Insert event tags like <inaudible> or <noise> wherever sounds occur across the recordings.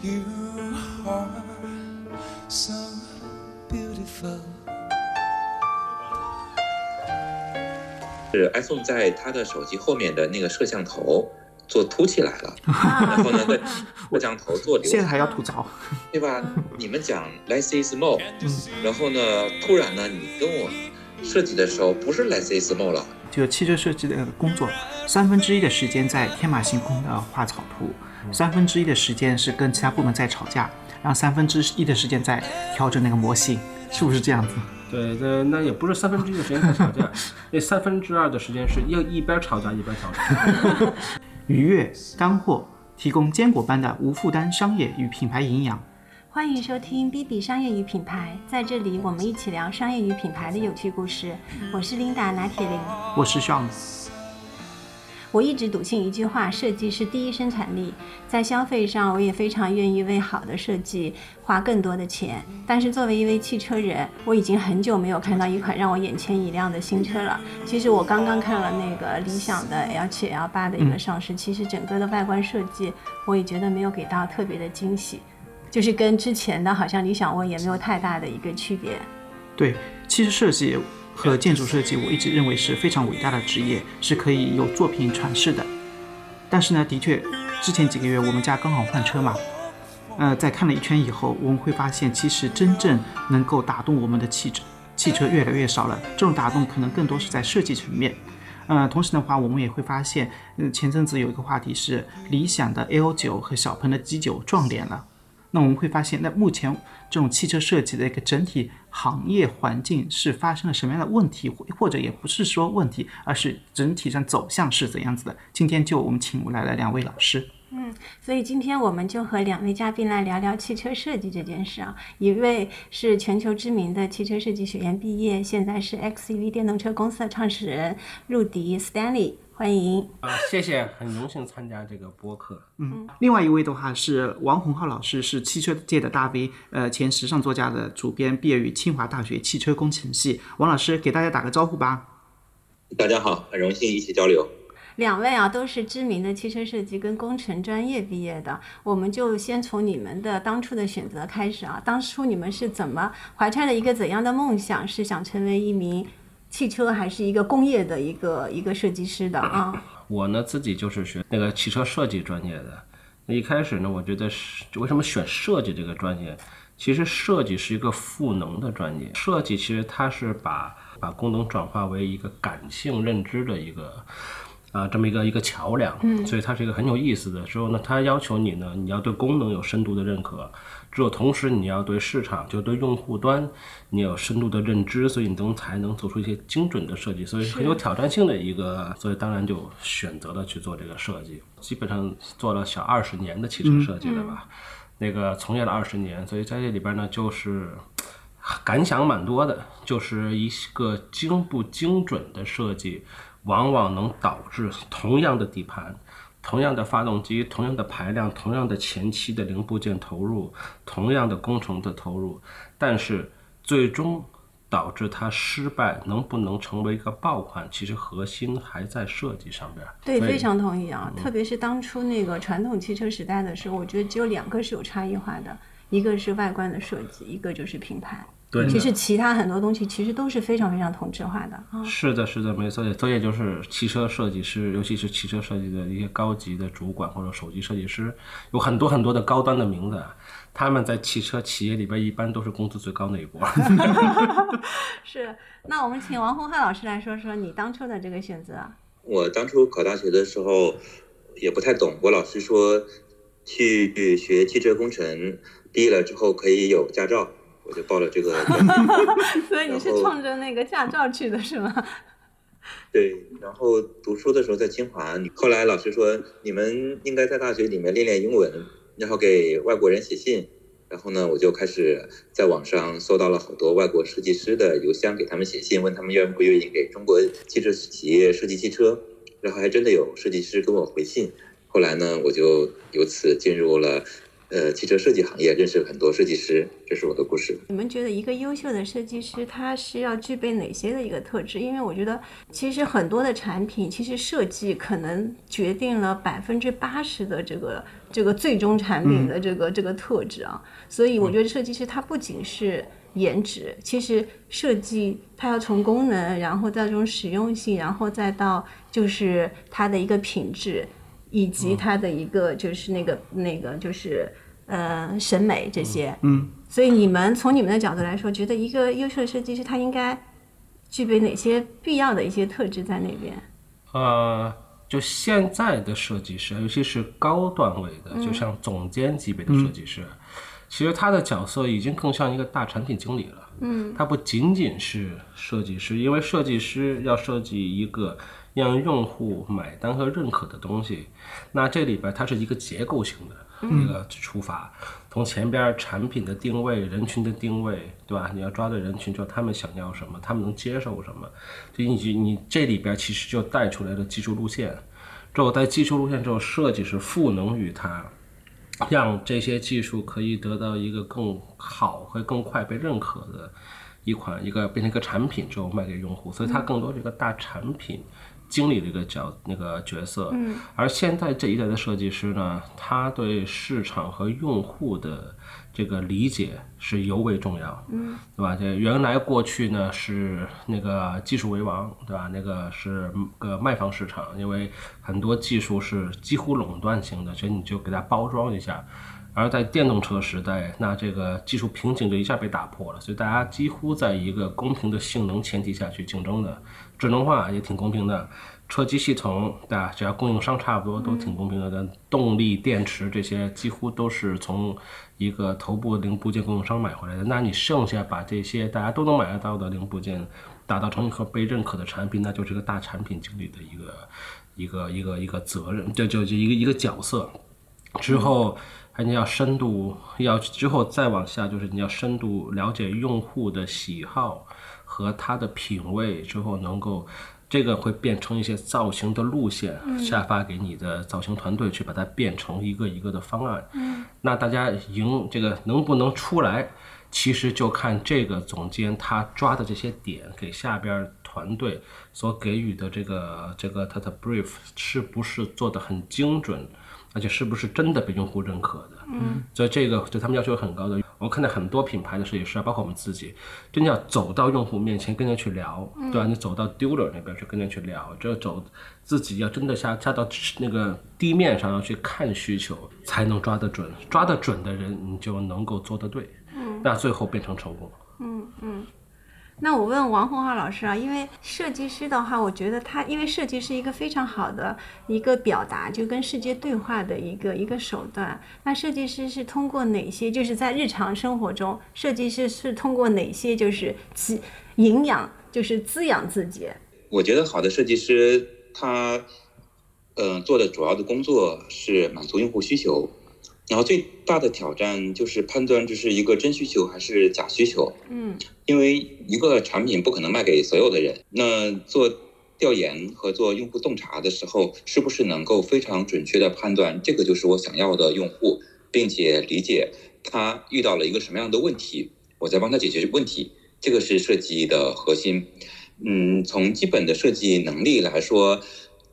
You are so beautiful. 是 iPhone 在它的手机后面的那个摄像头做凸起来了，然后呢，在 <laughs> 摄像头做刘现在还，要吐槽，对吧？你们讲 less is more，然后呢，突然呢，你跟我设计的时候不是 less is more 了，就是汽车设计的工作，三分之一的时间在天马行空的画草图，三分之一的时间是跟其他部门在吵架，然后三分之一的时间在调整那个模型，是不是这样子？对，那那也不是三分之一的时间在吵架，那三分之二的时间是要一边吵架一边调整。愉悦干货，提供坚果般的无负担商业与品牌营养。欢迎收听 B B 商业与品牌，在这里我们一起聊商业与品牌的有趣故事。我是琳达拿铁林。我是 Sean，我一直笃信一句话：设计是第一生产力。在消费上，我也非常愿意为好的设计花更多的钱。但是作为一位汽车人，我已经很久没有看到一款让我眼前一亮的新车了。其实我刚刚看了那个理想的 L7、L8 的一个上市，其实整个的外观设计，我也觉得没有给到特别的惊喜，就是跟之前的好像理想 ONE 也没有太大的一个区别。对其实设计和建筑设计，我一直认为是非常伟大的职业，是可以有作品传世的。但是呢，的确，之前几个月我们家刚好换车嘛，呃，在看了一圈以后，我们会发现，其实真正能够打动我们的汽车汽车越来越少了。这种打动可能更多是在设计层面。呃，同时的话，我们也会发现，嗯，前阵子有一个话题是理想的 L 9和小鹏的 G 9撞脸了。那我们会发现，那目前这种汽车设计的一个整体行业环境是发生了什么样的问题，或者也不是说问题，而是整体上走向是怎样子的。今天就我们请来了两位老师，嗯所以今天我们就和两位嘉宾来聊聊汽车设计这件事啊。一位是全球知名的汽车设计学院毕业，现在是 XEV 电动车公司的创始人陆迪 Stanley，欢迎。啊，谢谢，很荣幸参加这个播客。嗯另外一位的话是王洪浩老师，是汽车界的大 V，呃，前时尚作家的主编，毕业于清华大学汽车工程系。王老师给大家打个招呼吧。大家好，很荣幸一起交流。两位啊都是知名的汽车设计跟工程专业毕业的，我们就先从你们的当初的选择开始啊。当初你们是怎么怀揣了一个怎样的梦想？是想成为一名汽车还是一个工业的一个一个设计师的啊？我呢自己就是学那个汽车设计专业的。那一开始呢，我觉得是为什么选设计这个专业？其实设计是一个赋能的专业，设计其实它是把把功能转化为一个感性认知的一个啊、这么一个一个桥梁，嗯，所以它是一个很有意思的。之后呢，它要求你呢，你要对功能有深度的认可，只有同时你要对市场，就对用户端，你有深度的认知，所以你能才能做出一些精准的设计，所以很有挑战性的一个，所以当然就选择了去做这个设计，基本上做了小二十年的汽车设计了吧，那个从业了二十年，所以在这里边呢，就是感想蛮多的，就是一个精不精准的设计，往往能导致同样的底盘。同样的发动机，同样的排量，同样的前期的零部件投入，同样的工程的投入，但是最终导致它失败，能不能成为一个爆款，其实核心还在设计上边。对，非常同意啊！特别是当初那个传统汽车时代的时候，我觉得只有两个是有差异化的，一个是外观的设计，一个就是品牌。对其实其他很多东西其实都是非常非常同质化的啊。是的，是的，没错，所以也就是汽车设计师，尤其是汽车设计的一些高级的主管或者首席设计师，有很多很多的高端的名字，他们在汽车企业里边一般都是工资最高那一波。<laughs> 是，那我们请王洪汉老师来说说你当初的这个选择。我当初考大学的时候也不太懂，我老师说去学汽车工程，毕业了之后可以有驾照，我就报了这个。<laughs> <laughs> 所以你是冲着那个驾照去的是吗？<laughs> 对，然后读书的时候在清华，后来老师说你们应该在大学里面练练英文，然后给外国人写信。然后呢，我就开始在网上搜到了好多外国设计师的邮箱，给他们写信，问他们愿不愿意给中国汽车企业设计汽车。然后还真的有设计师跟我回信。后来呢，我就由此进入了呃汽车设计行业，认识很多设计师，这是我的故事。你们觉得一个优秀的设计师，他是要具备哪些的一个特质？因为我觉得，其实很多的产品，其实设计可能决定了百分之八十的这个这个最终产品的这个、这个特质啊。所以我觉得设计师他不仅是颜值，其实设计它要从功能，然后再从实用性，然后再到就是它的一个品质，以及他的一个就是那个那个就是呃审美这些。嗯，所以你们从你们的角度来说，觉得一个优秀的设计师他应该具备哪些必要的一些特质在那边？呃，就现在的设计师，尤其是高段位的，就像总监级别的设计师，其实他的角色已经更像一个大产品经理了。嗯，他不仅仅是设计师，因为设计师要设计一个让用户买单和认可的东西，那这里边它是一个结构性的一个出发，从前边产品的定位、人群的定位，对吧？你要抓对人群，知道他们想要什么，他们能接受什么，就你你这里边其实就带出来的技术路线。之后在技术路线之后，设计是赋能于它，让这些技术可以得到一个更好和更快被认可的一款一个变成一个产品之后卖给用户，所以它更多是一个大产品经理的一个角那个角色。嗯，而现在这一代的设计师呢，他对市场和用户的这个理解是尤为重要，嗯，对吧？这原来过去呢是那个技术为王，对吧？那个是个卖方市场，因为很多技术是几乎垄断性的，所以你就给它包装一下。而在电动车时代，那这个技术瓶颈就一下被打破了，所以大家几乎在一个公平的性能前提下去竞争的，智能化也挺公平的，车机系统对吧？只要供应商差不多都挺公平的，但动力、电池这些几乎都是从一个头部零部件供应商买回来的。那你剩下把这些大家都能买得到的零部件打造成一个被认可的产品，那就是个大产品经理的一个一个一个一个责任，这就就一个一个角色。之后，还你要深度，要之后再往下，就是你要深度了解用户的喜好和他的品味，之后能够，这个会变成一些造型的路线，下发给你的造型团队去把它变成一个一个的方案。嗯，那大家赢这个能不能出来，其实就看这个总监他抓的这些点给下边团队所给予的这个这个他的 brief 是不是做的很精准。而且是不是真的被用户认可的？嗯，所以这个对他们要求很高的。我看到很多品牌的设计师，包括我们自己，真的要走到用户面前跟人去聊，对吧？你走到 dealer 那边去跟人去聊，这走自己要真的下下到那个地面上要去看需求，才能抓得准。抓得准的人，你就能够做得对。嗯，那最后变成成功。嗯嗯。那我问王洪浩老师啊，因为设计师的话，我觉得他因为设计是一个非常好的一个表达，就跟世界对话的一个一个手段。那设计师是通过哪些？就是在日常生活中，设计师是通过哪些？就是滋营养，就是滋养自己。我觉得好的设计师，他嗯做的主要的工作是满足用户需求。然后最大的挑战就是判断这是一个真需求还是假需求。嗯，因为一个产品不可能卖给所有的人。那做调研和做用户洞察的时候，是不是能够非常准确的判断这个就是我想要的用户，并且理解他遇到了一个什么样的问题，我在帮他解决问题，这个是设计的核心。嗯，从基本的设计能力来说，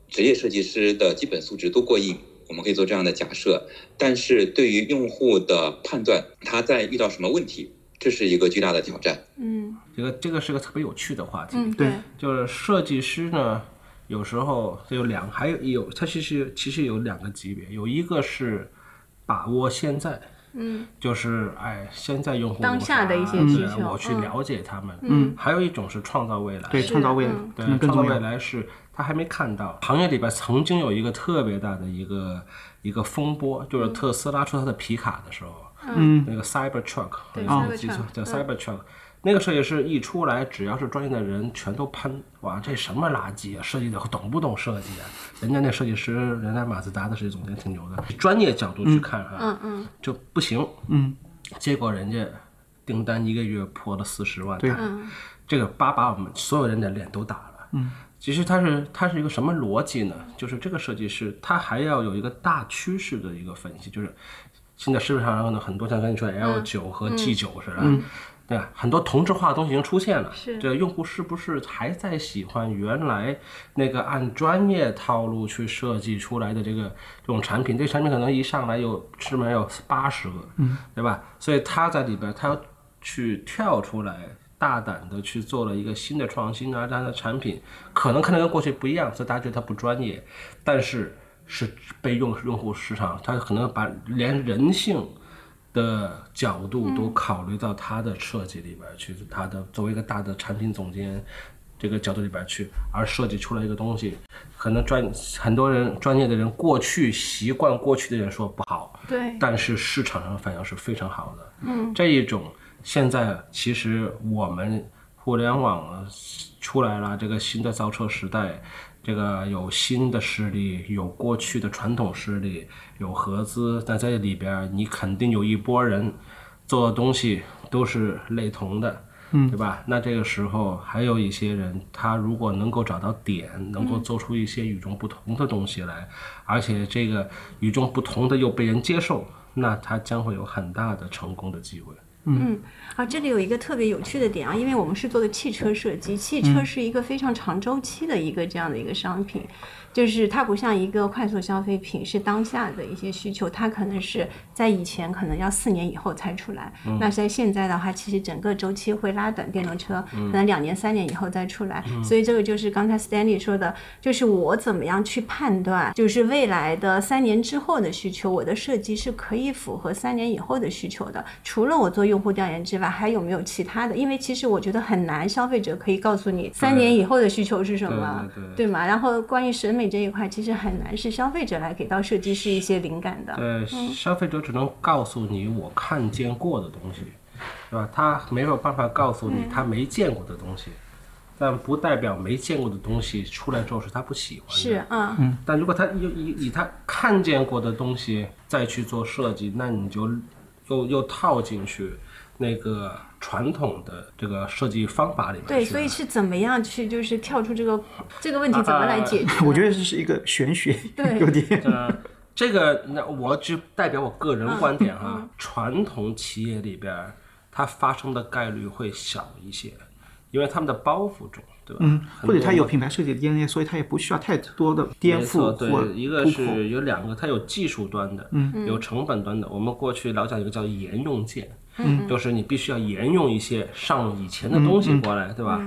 职业设计师的基本素质都过硬。我们可以做这样的假设，但是对于用户的判断，他在遇到什么问题，这是一个巨大的挑战。嗯，这个这个是个特别有趣的话题。嗯，对，就是设计师呢，有时候有两，还有有，他其实其实有两个级别，有一个是把握现在，嗯，就是哎，现在用户当下的一些需求我去嗯了解他们。嗯，还有一种是创造未来。对，创造未来嗯对创造未。来是他还没看到。行业里边曾经有一个特别大的一个一个风波，就是特斯拉出它的皮卡的时候，嗯，那个 Cybertruck，对我没记错叫嗯 Cybertruck。那个设计师一出来，只要是专业的人，全都喷哇，这什么垃圾啊！设计的懂不懂设计啊？人家那设计师，人家马自达的设计总监挺牛的，专业角度去看啊，嗯嗯就不行。嗯，结果人家订单一个月破了四十万台，这个叭把我们所有人的脸都打了。嗯，其实它是它是一个什么逻辑呢？就是这个设计师他还要有一个大趋势的一个分析，就是现在市面上呢很多像跟你说 L 九和 G 九似的，嗯对吧？很多同质化的东西已经出现了。是这用户是不是还在喜欢原来那个按专业套路去设计出来的这个这种产品？这个产品可能一上来有市面有八十个，嗯，对吧？所以他在里边，他要去跳出来。大胆的去做了一个新的创新啊，这样的产品可能可能跟过去不一样，所以大家觉得他不专业，但是是被用用户市场，他可能把连人性的角度都考虑到它的设计里边去，它的作为一个大的产品总监这个角度里边去，而设计出来一个东西，可能专很多人专业的人过去习惯过去的人说不好，对，但是市场上反应是非常好的。嗯，这一种现在其实我们互联网出来了，这个新的造车时代，这个有新的势力，有过去的传统势力，有合资，但在里边你肯定有一波人做的东西都是类同的。嗯，对吧？那这个时候还有一些人，他如果能够找到点，能够做出一些与众不同的东西来，而且这个与众不同的又被人接受，那他将会有很大的成功的机会。嗯，啊，这里有一个特别有趣的点啊，因为我们是做的汽车设计，汽车是一个非常长周期的一个这样的一个商品，就是它不像一个快速消费品，是当下的一些需求，它可能是在以前可能要四年以后才出来，那在现在的话，其实整个周期会拉短，电动车可能两年三年以后再出来，所以这个就是刚才 Stanley 说的，就是我怎么样去判断，就是未来的三年之后的需求，我的设计是可以符合三年以后的需求的，除了我做用户调研之外，还有没有其他的？因为其实我觉得很难，消费者可以告诉你三年以后的需求是什么，对对对对吗？然后关于审美这一块，其实很难是消费者来给到设计师一些灵感的。对，消费者只能告诉你我看见过的东西，对吧？他没有办法告诉你他没见过的东西，但不代表没见过的东西出来之后是他不喜欢的。是，嗯，但如果他以以以他看见过的东西再去做设计，那你就又又套进去那个传统的这个设计方法里面。对，所以是怎么样去就是跳出这个这个问题怎么来解决呢？我觉得这是一个玄学，对 <laughs> 有点。<laughs> 呃，这个那我只代表我个人观点嗯哈，传统企业里边儿它发生的概率会小一些，因为他们的包袱重，对吧？嗯，或者它有品牌设计的 DNA，所以它也不需要太多的颠没错，覆对，一个。是有两个，它有技术端的，嗯，有成本端的。我们过去老讲一个叫沿用件，嗯，就是你必须要沿用一些上以前的东西过来，对吧？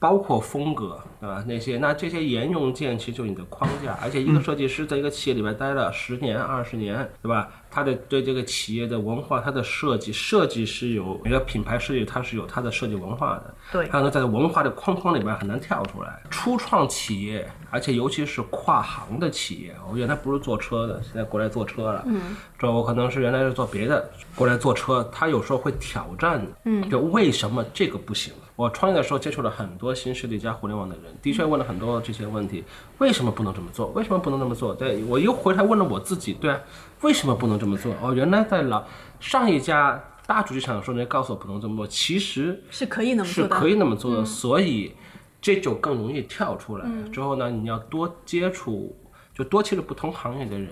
包括风格，对吧？那些那这些沿用件其实就是你的框架，而且一个设计师在一个企业里边待了十年、二十年，对吧？他的对这个企业的文化、他的设计，设计是有每个品牌设计，它是有它的设计文化的，对它能在文化的框框里边很难跳出来。初创企业，而且尤其是跨行的企业，我原来不是做车的，现在过来做车了。嗯，这我可能是原来是做别的，过来做车，他有时候会挑战。嗯，就为什么这个不行？我创业的时候接触了很多新势力加互联网的人，的确问了很多这些问题：为什么不能这么做？为什么不能这么做？对我又回来问了我自己，对啊，为什么不能这么做？哦，原来在老上一家大主机厂的时候，人家告诉我不能这么做，其实是可以那么做的。是可以那么做的，所以这就更容易跳出来。之后呢，你要多接触，就多接触不同行业的人，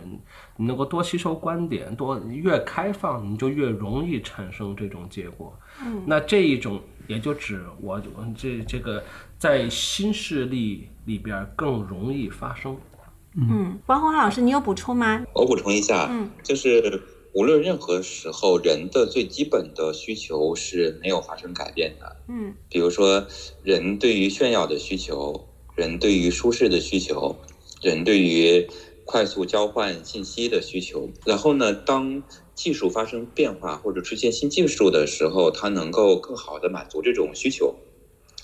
你能够多吸收观点，多越开放，你就越容易产生这种结果。那这一种也就指我我这这个在新势力里边更容易发生。嗯，王红老师，你有补充吗？我补充一下，嗯就是无论任何时候，人的最基本的需求是没有发生改变的。嗯比如说，人对于炫耀的需求，人对于舒适的需求，人对于快速交换信息的需求。然后呢，当技术发生变化或者出现新技术的时候，它能够更好的满足这种需求，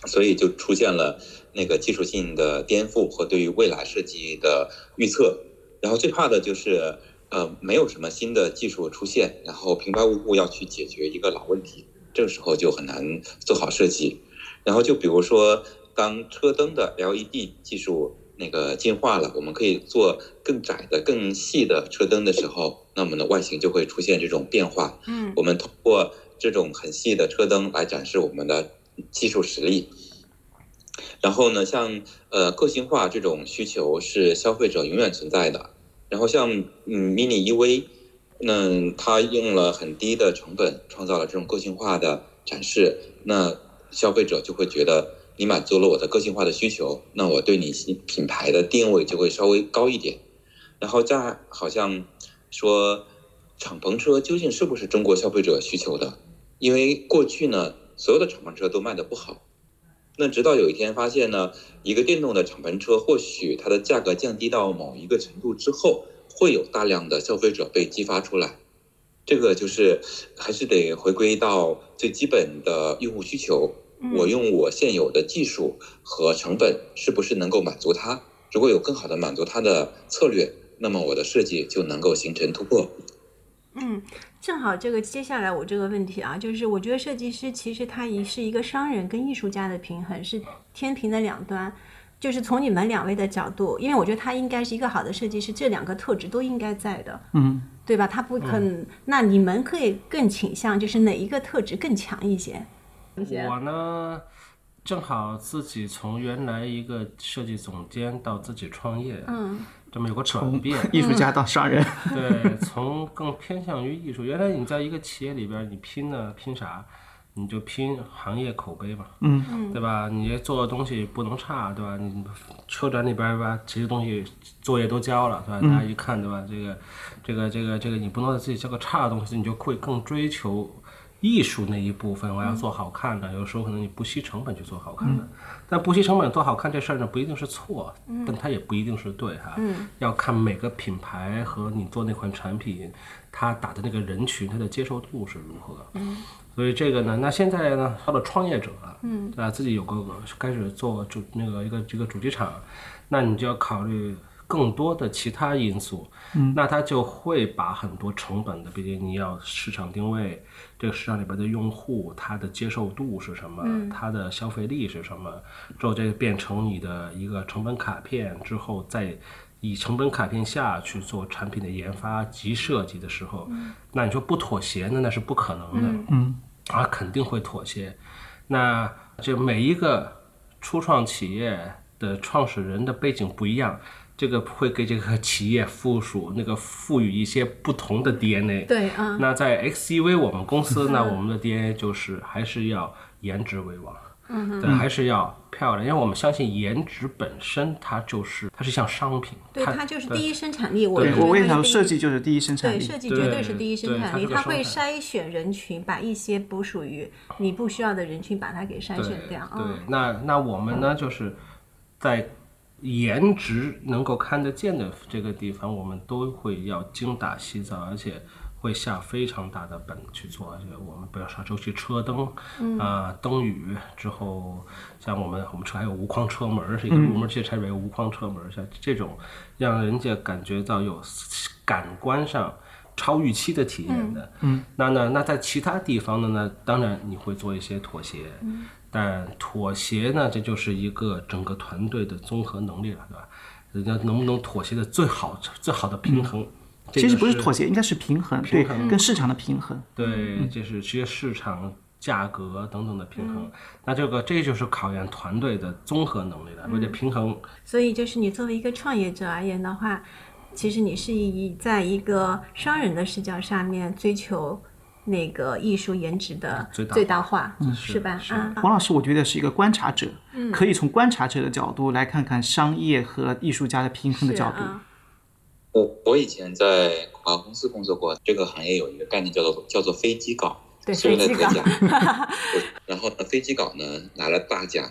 所以就出现了那个技术性的颠覆和对于未来设计的预测。然后最怕的就是，呃，没有什么新的技术出现，然后平白无故要去解决一个老问题，这个时候就很难做好设计。然后就比如说，当车灯的 LED 技术那个进化了，我们可以做更窄的、更细的车灯的时候，那我们的外形就会出现这种变化。嗯我们通过这种很细的车灯来展示我们的技术实力。然后呢，像呃个性化这种需求是消费者永远存在的。然后像嗯 mini EV 那它用了很低的成本创造了这种个性化的展示，那消费者就会觉得你满足了我的个性化的需求，那我对你品牌的定位就会稍微高一点。然后再好像说敞篷车究竟是不是中国消费者需求的？因为过去呢，所有的敞篷车都卖的不好。那直到有一天发现呢，一个电动的敞篷车或许它的价格降低到某一个程度之后，会有大量的消费者被激发出来。这个就是还是得回归到最基本的用户需求。我用我现有的技术和成本是不是能够满足它？如果有更好的满足它的策略，那么我的设计就能够形成突破。嗯，正好这个接下来我这个问题啊，就是我觉得设计师其实他也是一个商人跟艺术家的平衡，是天平的两端。就是从你们两位的角度，因为我觉得他应该是一个好的设计师，这两个特质都应该在的，嗯，对吧？他不可能，那你们可以更倾向就是哪一个特质更强一些？我呢，正好自己从原来一个设计总监到自己创业，嗯，这么有个转变，<laughs> 艺术家到商人，对，从更偏向于艺术。原来你在一个企业里边，你拼呢拼啥？你就拼行业口碑嘛，嗯，对吧？你做的东西不能差，对吧？你车展里边吧，这些东西作业都交了，对吧？大家一看，对吧？这个，这个，这个，这个，你不能自己交个差的东西，你就会更追求艺术那一部分。我要做好看的，有时候可能你不惜成本去做好看的，但不惜成本做好看这事儿呢，不一定是错，但它也不一定是对哈。要看每个品牌和你做那款产品，它打的那个人群，它的接受度是如何。所以这个呢，那现在呢，到了创业者，嗯，对吧？自己有个开始做主那个一个这个主机厂，那你就要考虑更多的其他因素，嗯，那他就会把很多成本的，毕竟你要市场定位，这个市场里边的用户他的接受度是什么，他的消费力是什么，之后这个变成你的一个成本卡片之后再。以成本卡片下去做产品的研发及设计的时候，那你说不妥协呢？那是不可能的。嗯，啊，肯定会妥协。那这每一个初创企业的创始人的背景不一样，这个会给这个企业附属那个赋予一些不同的 DNA。对啊。那在 XEV 我们公司，呢我们的 DNA 就是还是要颜值为王。嗯，对，还是要漂亮，因为我们相信颜值本身它就是它是像商品，对，它就是第一生产力。我我为什么设计就是第一生产力？对，设计绝对是第一生产力，它会筛选人群，把一些不属于你不需要的人群把它给筛选掉。对，那那我们呢，就是在颜值能够看得见的这个地方，我们都会要精打细造，而且。会下非常大的本去做这个，我们不要说周期车灯，啊，灯语之后，像我们我们车还有无框车门，是一个入门级车里有无框车门，像这种让人家感觉到有感官上超预期的体验的，嗯，那那那在其他地方的呢，当然你会做一些妥协，但妥协呢，这就是一个整个团队的综合能力了，对吧？人家能不能妥协的最好最好的平衡？其实不是妥协，应该是平衡，对，跟市场的平衡。对，就是其实市场价格等等的平衡。那这个这就是考验团队的综合能力了，为了平衡。所以就是你作为一个创业者而言的话，其实你是以在一个商人的视角上面追求那个艺术颜值的最大化，是吧？啊，王老师，我觉得是一个观察者，可以从观察者的角度来看看商业和艺术家的平衡的角度。我我以前在广告公司工作过，这个行业有一个概念叫做叫做飞机稿，对，飞机稿。然后呢，飞机稿呢拿了大奖，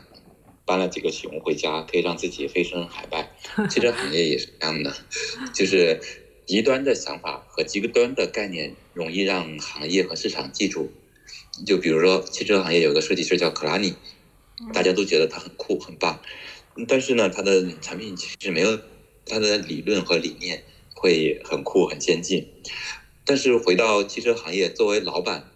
搬了几个熊回家，可以让自己飞升海外。汽车行业也是这样的，就是极端的想法和极端的概念容易让行业和市场记住。就比如说汽车行业有个设计师叫克拉尼，大家都觉得他很酷很棒，但是呢，他的产品其实没有他的理论和理念。会很酷很先进，但是回到汽车行业，作为老板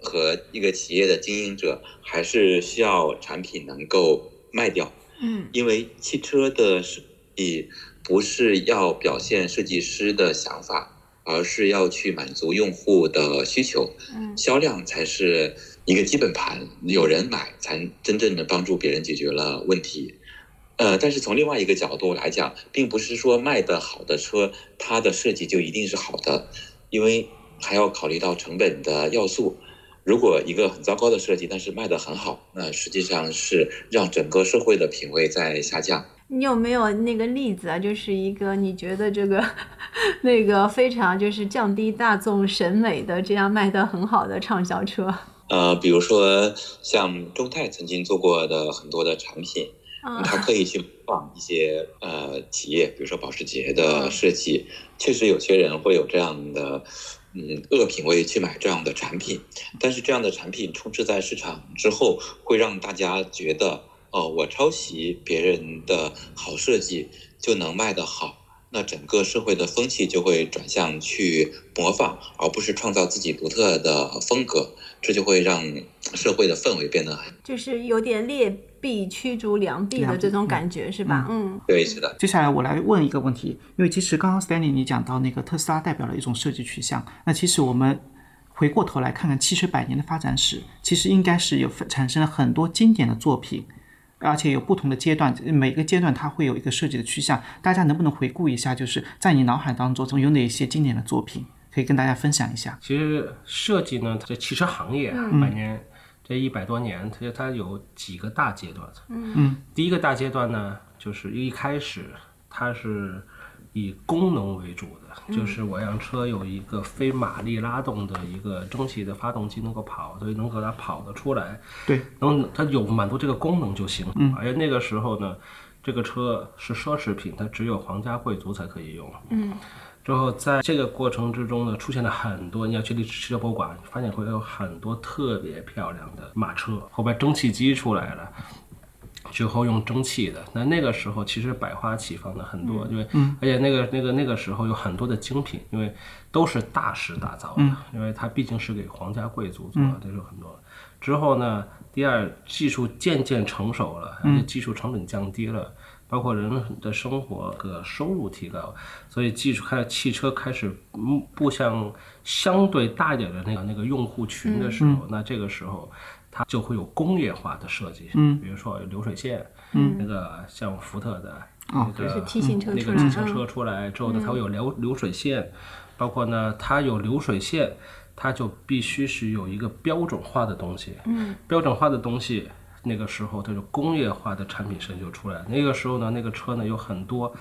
和一个企业的经营者，还是需要产品能够卖掉。嗯，因为汽车的设计不是要表现设计师的想法，而是要去满足用户的需求。嗯，销量才是一个基本盘，有人买才真正的帮助别人解决了问题。呃，但是从另外一个角度来讲，并不是说卖的好的车，它的设计就一定是好的，因为还要考虑到成本的要素。如果一个很糟糕的设计，但是卖得很好，那实际上是让整个社会的品味在下降。你有没有那个例子啊？就是一个你觉得这个那个非常就是降低大众审美的这样卖的很好的畅销车？呃，比如说像中泰曾经做过的很多的产品，啊它可以去模仿一些呃企业，比如说保时捷的设计，确实有些人会有这样的嗯恶品味去买这样的产品，但是这样的产品充斥在市场之后，会让大家觉得哦，我抄袭别人的好设计就能卖得好。那整个社会的风气就会转向去模仿，而不是创造自己独特的风格，这就会让社会的氛围变得很就是有点劣币驱逐良币的这种感觉，是吧？嗯，对，是的。接下来我来问一个问题，因为其实刚刚 Stanley 你讲到那个特斯拉代表了一种设计取向，那其实我们回过头来看看汽车百年的发展史，其实应该是有产生了很多经典的作品，而且有不同的阶段，每个阶段它会有一个设计的趋向。大家能不能回顾一下，就是在你脑海当中总有哪些经典的作品，可以跟大家分享一下？其实设计呢，在汽车行业啊百年这一百多年，它它有几个大阶段。嗯，第一个大阶段呢，就是一开始它是以功能为主的，就是我让车有一个非马力拉动的一个蒸汽的发动机能够跑，所以能够它跑得出来。对，能它有满足这个功能就行。嗯，而且那个时候呢，这个车是奢侈品，它只有皇家贵族才可以用。嗯。之后，在这个过程之中呢，出现了很多，你要去历史汽车博物馆，发现会有很多特别漂亮的马车。后边蒸汽机出来了，之后用蒸汽的。那那个时候其实百花齐放的很多，因为而且那个那个那个时候有很多的精品，因为都是大师打造的，因为它毕竟是给皇家贵族做的，这是很多。之后呢，第二技术渐渐成熟了，而且技术成本降低了。包括人的生活和收入提高，所以技术开汽车开始嗯步向相对大一点的那个那个用户群的时候，那这个时候它就会有工业化的设计，嗯，比如说有流水线，嗯，那个像福特的那个就是 T 型车那个自行车出来之后呢，它会有流流水线，包括呢它有流水线，它就必须是有一个标准化的东西，嗯，标准化的东西。那个时候，它就工业化的产品设计就出来。那个时候呢，那个车呢有很多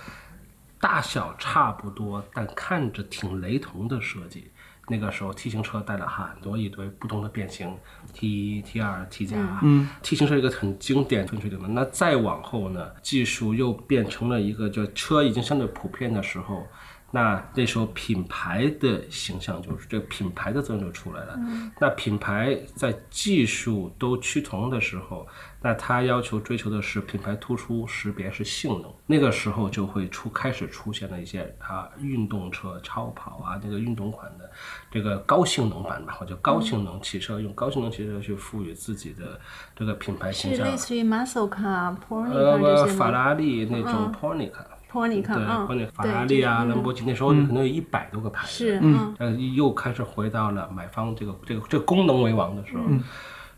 大小差不多，但看着挺雷同的设计。那个时候，T 型车带了很多一堆不同的变形，T 一、T 二、T 加。嗯，T 型车一个很经典、很确定的。那再往后呢，技术又变成了一个，就车已经相对普遍的时候。那那时候品牌的形象就是这个品牌的作用就出来了。那品牌在技术都趋同的时候，那它要求追求的是品牌突出、识别是性能。那个时候就会出开始出现了一些啊运动车、超跑啊那个运动款的这个高性能版吧，或者高性能汽车，用高性能汽车去赋予自己的这个品牌形象。是类似于 muscle car、pornica 呃，这些吗？法拉利那种 Pornica。pornica，对，嗯，或者法对拉利啊、兰博基尼，那时候可能有一百多个牌子。是，嗯，呃，又开始回到了买方这个这个这个功能为王的时候，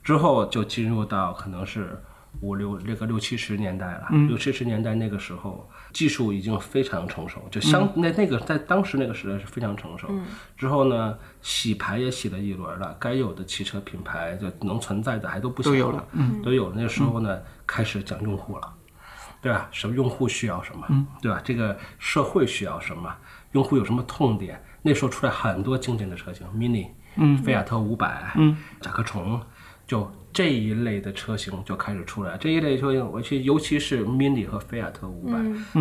之后就进入到可能是五六这个六七十年代了。六七十年代那个时候，技术已经非常成熟，就相那那个在当时那个时代是非常成熟。之后呢，洗牌也洗了一轮了，该有的汽车品牌就能存在的还都不行都有了，嗯，都有了。那时候呢，开始讲用户了。对吧？什么用户需要什么，对吧？这个社会需要什么？用户有什么痛点？那时候出来很多经典的车型，mini，嗯，菲亚特五百，嗯，甲壳虫，就这一类的车型就开始出来。这一类车型，我其尤其是 mini 和菲亚特五百，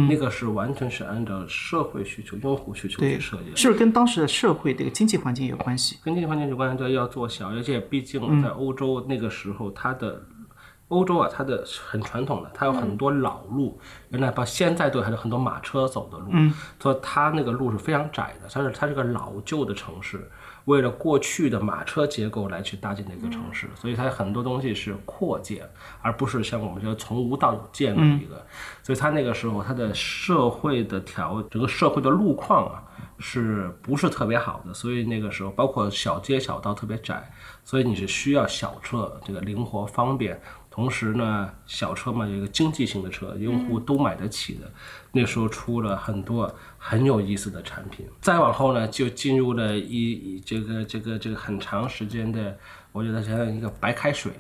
那个是完全是按照社会需求、用户需求去设计的。是不是跟当时的社会这个经济环境有关系？跟经济环境有关，这要做小，而且毕竟在欧洲那个时候，它的。欧洲啊，它的很传统的，它有很多老路，原来到现在都还是很多马车走的路，所以它那个路是非常窄的，它是它是个老旧的城市，为了过去的马车结构来去搭建的一个城市，所以它很多东西是扩建，而不是像我们这从无到有建的一个，所以它那个时候它的社会的条整个社会的路况啊，是不是特别好的？所以那个时候包括小街小道特别窄，所以你是需要小车这个灵活方便。同时呢，小车嘛，有一个经济性的车，用户都买得起的。那时候出了很多很有意思的产品。再往后呢，就进入了一一这个这个这个很长时间的，我觉得像一个白开水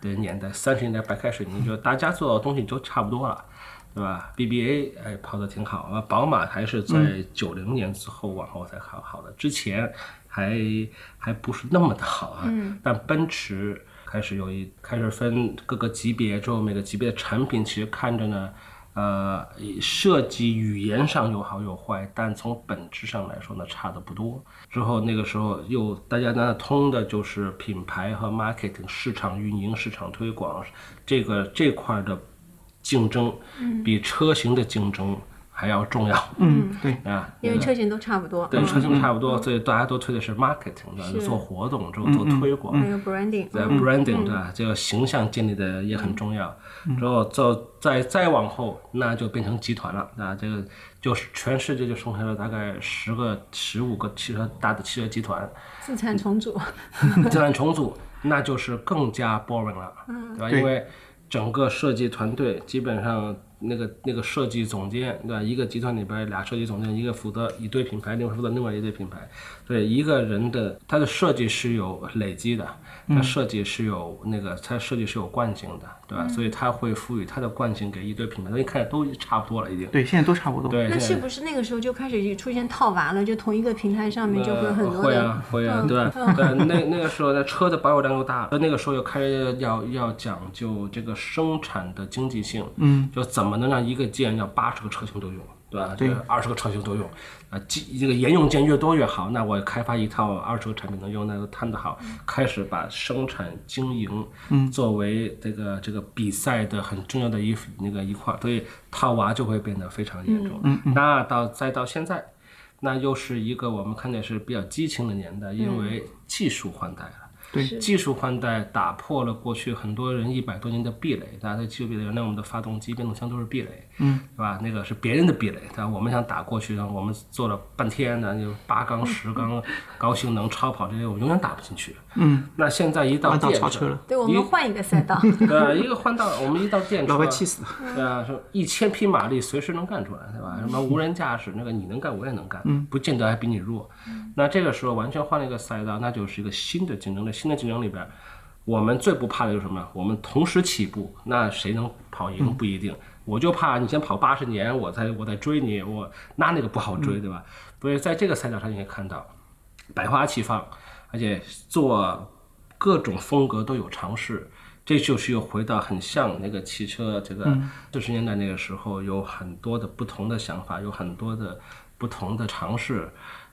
的年代。三十年代白开水，你就大家做的东西都差不多了，对吧？BBA 哎跑得挺好啊，宝马还是在九零年之后往后才好好的，之前还还不是那么的好啊。但奔驰开始有一开始分各个级别之后，每个级别的产品其实看着呢，呃，设计语言上有好有坏，但从本质上来说呢，差的不多。之后那个时候又大家呢通的就是品牌和 marketing 市场运营、市场推广这个这块儿的竞争，比车型的竞争还要重要。嗯，对，<laughs> 啊，因为车型都差不多，对车型差不多，嗯所以大家都推的是 marketing，对吧？是做活动之后做推广。还有 branding，在嗯 branding 对吧？这个形象建立的也很重要。之后再再再往后，那就变成集团了啊！这个就是全世界就剩下了大概十个、十五个汽车大的汽车集团，自产重组，自产重组，那就是更加 boring 了，对吧？对因为整个设计团队基本上那个那个设计总监，对吧？一个集团里边俩设计总监，一个负责一堆品牌，另外负责另外一堆品牌。对一个人的他的设计是有累积的，他设计是有那个他设计是有惯性的，对吧？所以他会赋予他的惯性给一堆品牌，所以看着都差不多了已经。对，现在都差不多。对，那是不是那个时候就开始出现套娃了？就同一个平台上面就会有很多呃会，啊会啊，对吧？<laughs> 对，那那个时候的车的保有量又大，那个时候又开始要要讲究这个生产的经济性，嗯，就怎么能让一个件要八十个车型都用，对吧？对，二十个车型都用，啊，既这个沿用件越多越好，那我开发一套二十个产品能用，那就摊得好，开始把生产经营，嗯，作为这个这个比赛的很重要的一那个一块儿，所以套娃就会变得非常严重。嗯，那到再到现在。那又是一个我们看见是比较激情的年代，因为技术换代了。对技术换代打破了过去很多人一百多年的壁垒，大家对技术壁垒，原来我们的发动机、变速箱都是壁垒，嗯，对吧？那个是别人的壁垒，但？我们想打过去，然后我们做了半天呢，就八缸、十缸、高性能、超跑这些，我们永远打不进去。嗯，那现在一到电超车了，对，我们换一个赛道，<laughs> 对啊，一个换道，我们一到电车，老外气死了。<laughs> 对啊，说一千匹马力随时能干出来，对吧？什么无人驾驶，那个你能干，我也能干，不见得还比你弱。那这个时候完全换了一个赛道，那就是一个新的竞争。力新的竞争里边，我们最不怕的就是什么？我们同时起步，那谁能跑赢不一定。我就怕你先跑八十年，我再我再追你，我那那个不好追，对吧？所以在这个赛道上你可以看到，百花齐放，而且做各种风格都有尝试。这就是又回到很像那个汽车这个四十年代那个时候，有很多的不同的想法，有很多的不同的尝试，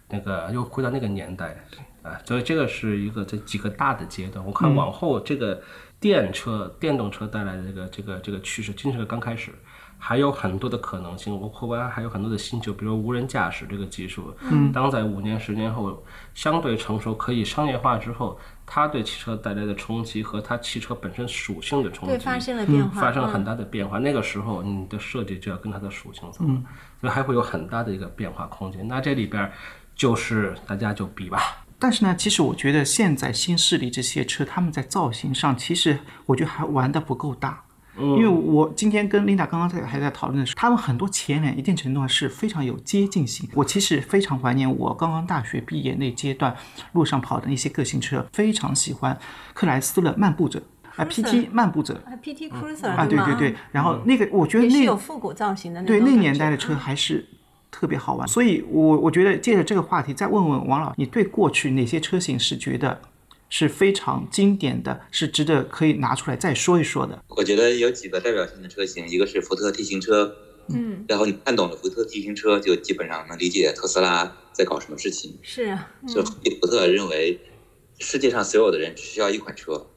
那个又回到那个年代啊，所以这个是一个这几个大的阶段。我看往后这个电车、电动车带来的这个这个这个趋势，仅是刚开始。还有很多的可能性，我后边还有很多的新球，比如无人驾驶这个技术，嗯，当在五年、十年后相对成熟、可以商业化之后，它对汽车带来的冲击和它汽车本身属性的冲击，对，发生了变化，发生了很嗯大的变化。那个时候，你的设计就要跟它的属性走了，所以还会有很大的一个变化空间。那这里边儿就是大家就比吧，但是呢，其实我觉得现在新势力这些车，他们在造型上，其实我觉得还玩的不够大。因为我今天跟琳达刚刚在还在讨论的时候，他们很多前脸一定程度上是非常有接近性。我其实非常怀念我刚刚大学毕业那阶段路上跑的那些个性车，非常喜欢克莱斯勒漫步者啊 PT 漫步者。啊，PT Cruiser 啊，对对对，然后那个我觉得那有复古造型的那对那年代的车还是特别好玩，所以我我觉得借着这个话题再问问王老，你对过去哪些车型是觉得是非常经典的，是值得可以拿出来再说一说的？我觉得有几个代表性的车型，一个是福特 T 型车，嗯，然后你看懂了福特 T 型车，就基本上能理解特斯拉在搞什么事情。是啊，就福特认为，世界上所有的人只需要一款车，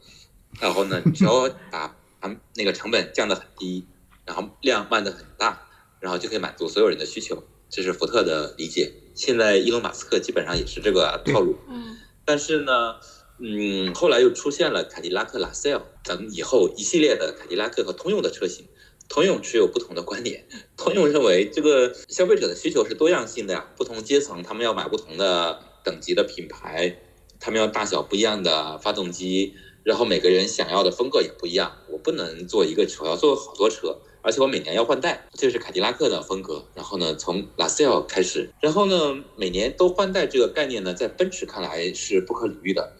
然后呢，只要把把那个成本降得很低，然后量卖得很大，然后就可以满足所有人的需求，这是福特的理解。现在伊隆马斯克基本上也是这个套路。嗯，但是呢，嗯，后来又出现了凯迪拉克拉 c 尔等以后一系列的凯迪拉克和通用的车型。通用持有不同的观点，通用认为这个消费者的需求是多样性的呀，不同阶层他们要买不同的等级的品牌，他们要大小不一样的发动机，然后每个人想要的风格也不一样，我不能做一个车，我要做好多车，而且我每年要换代，这是凯迪拉克的风格。然后呢，从 La s a l l e 开始，然后呢，每年都换代这个概念呢，在奔驰看来是不可理喻的。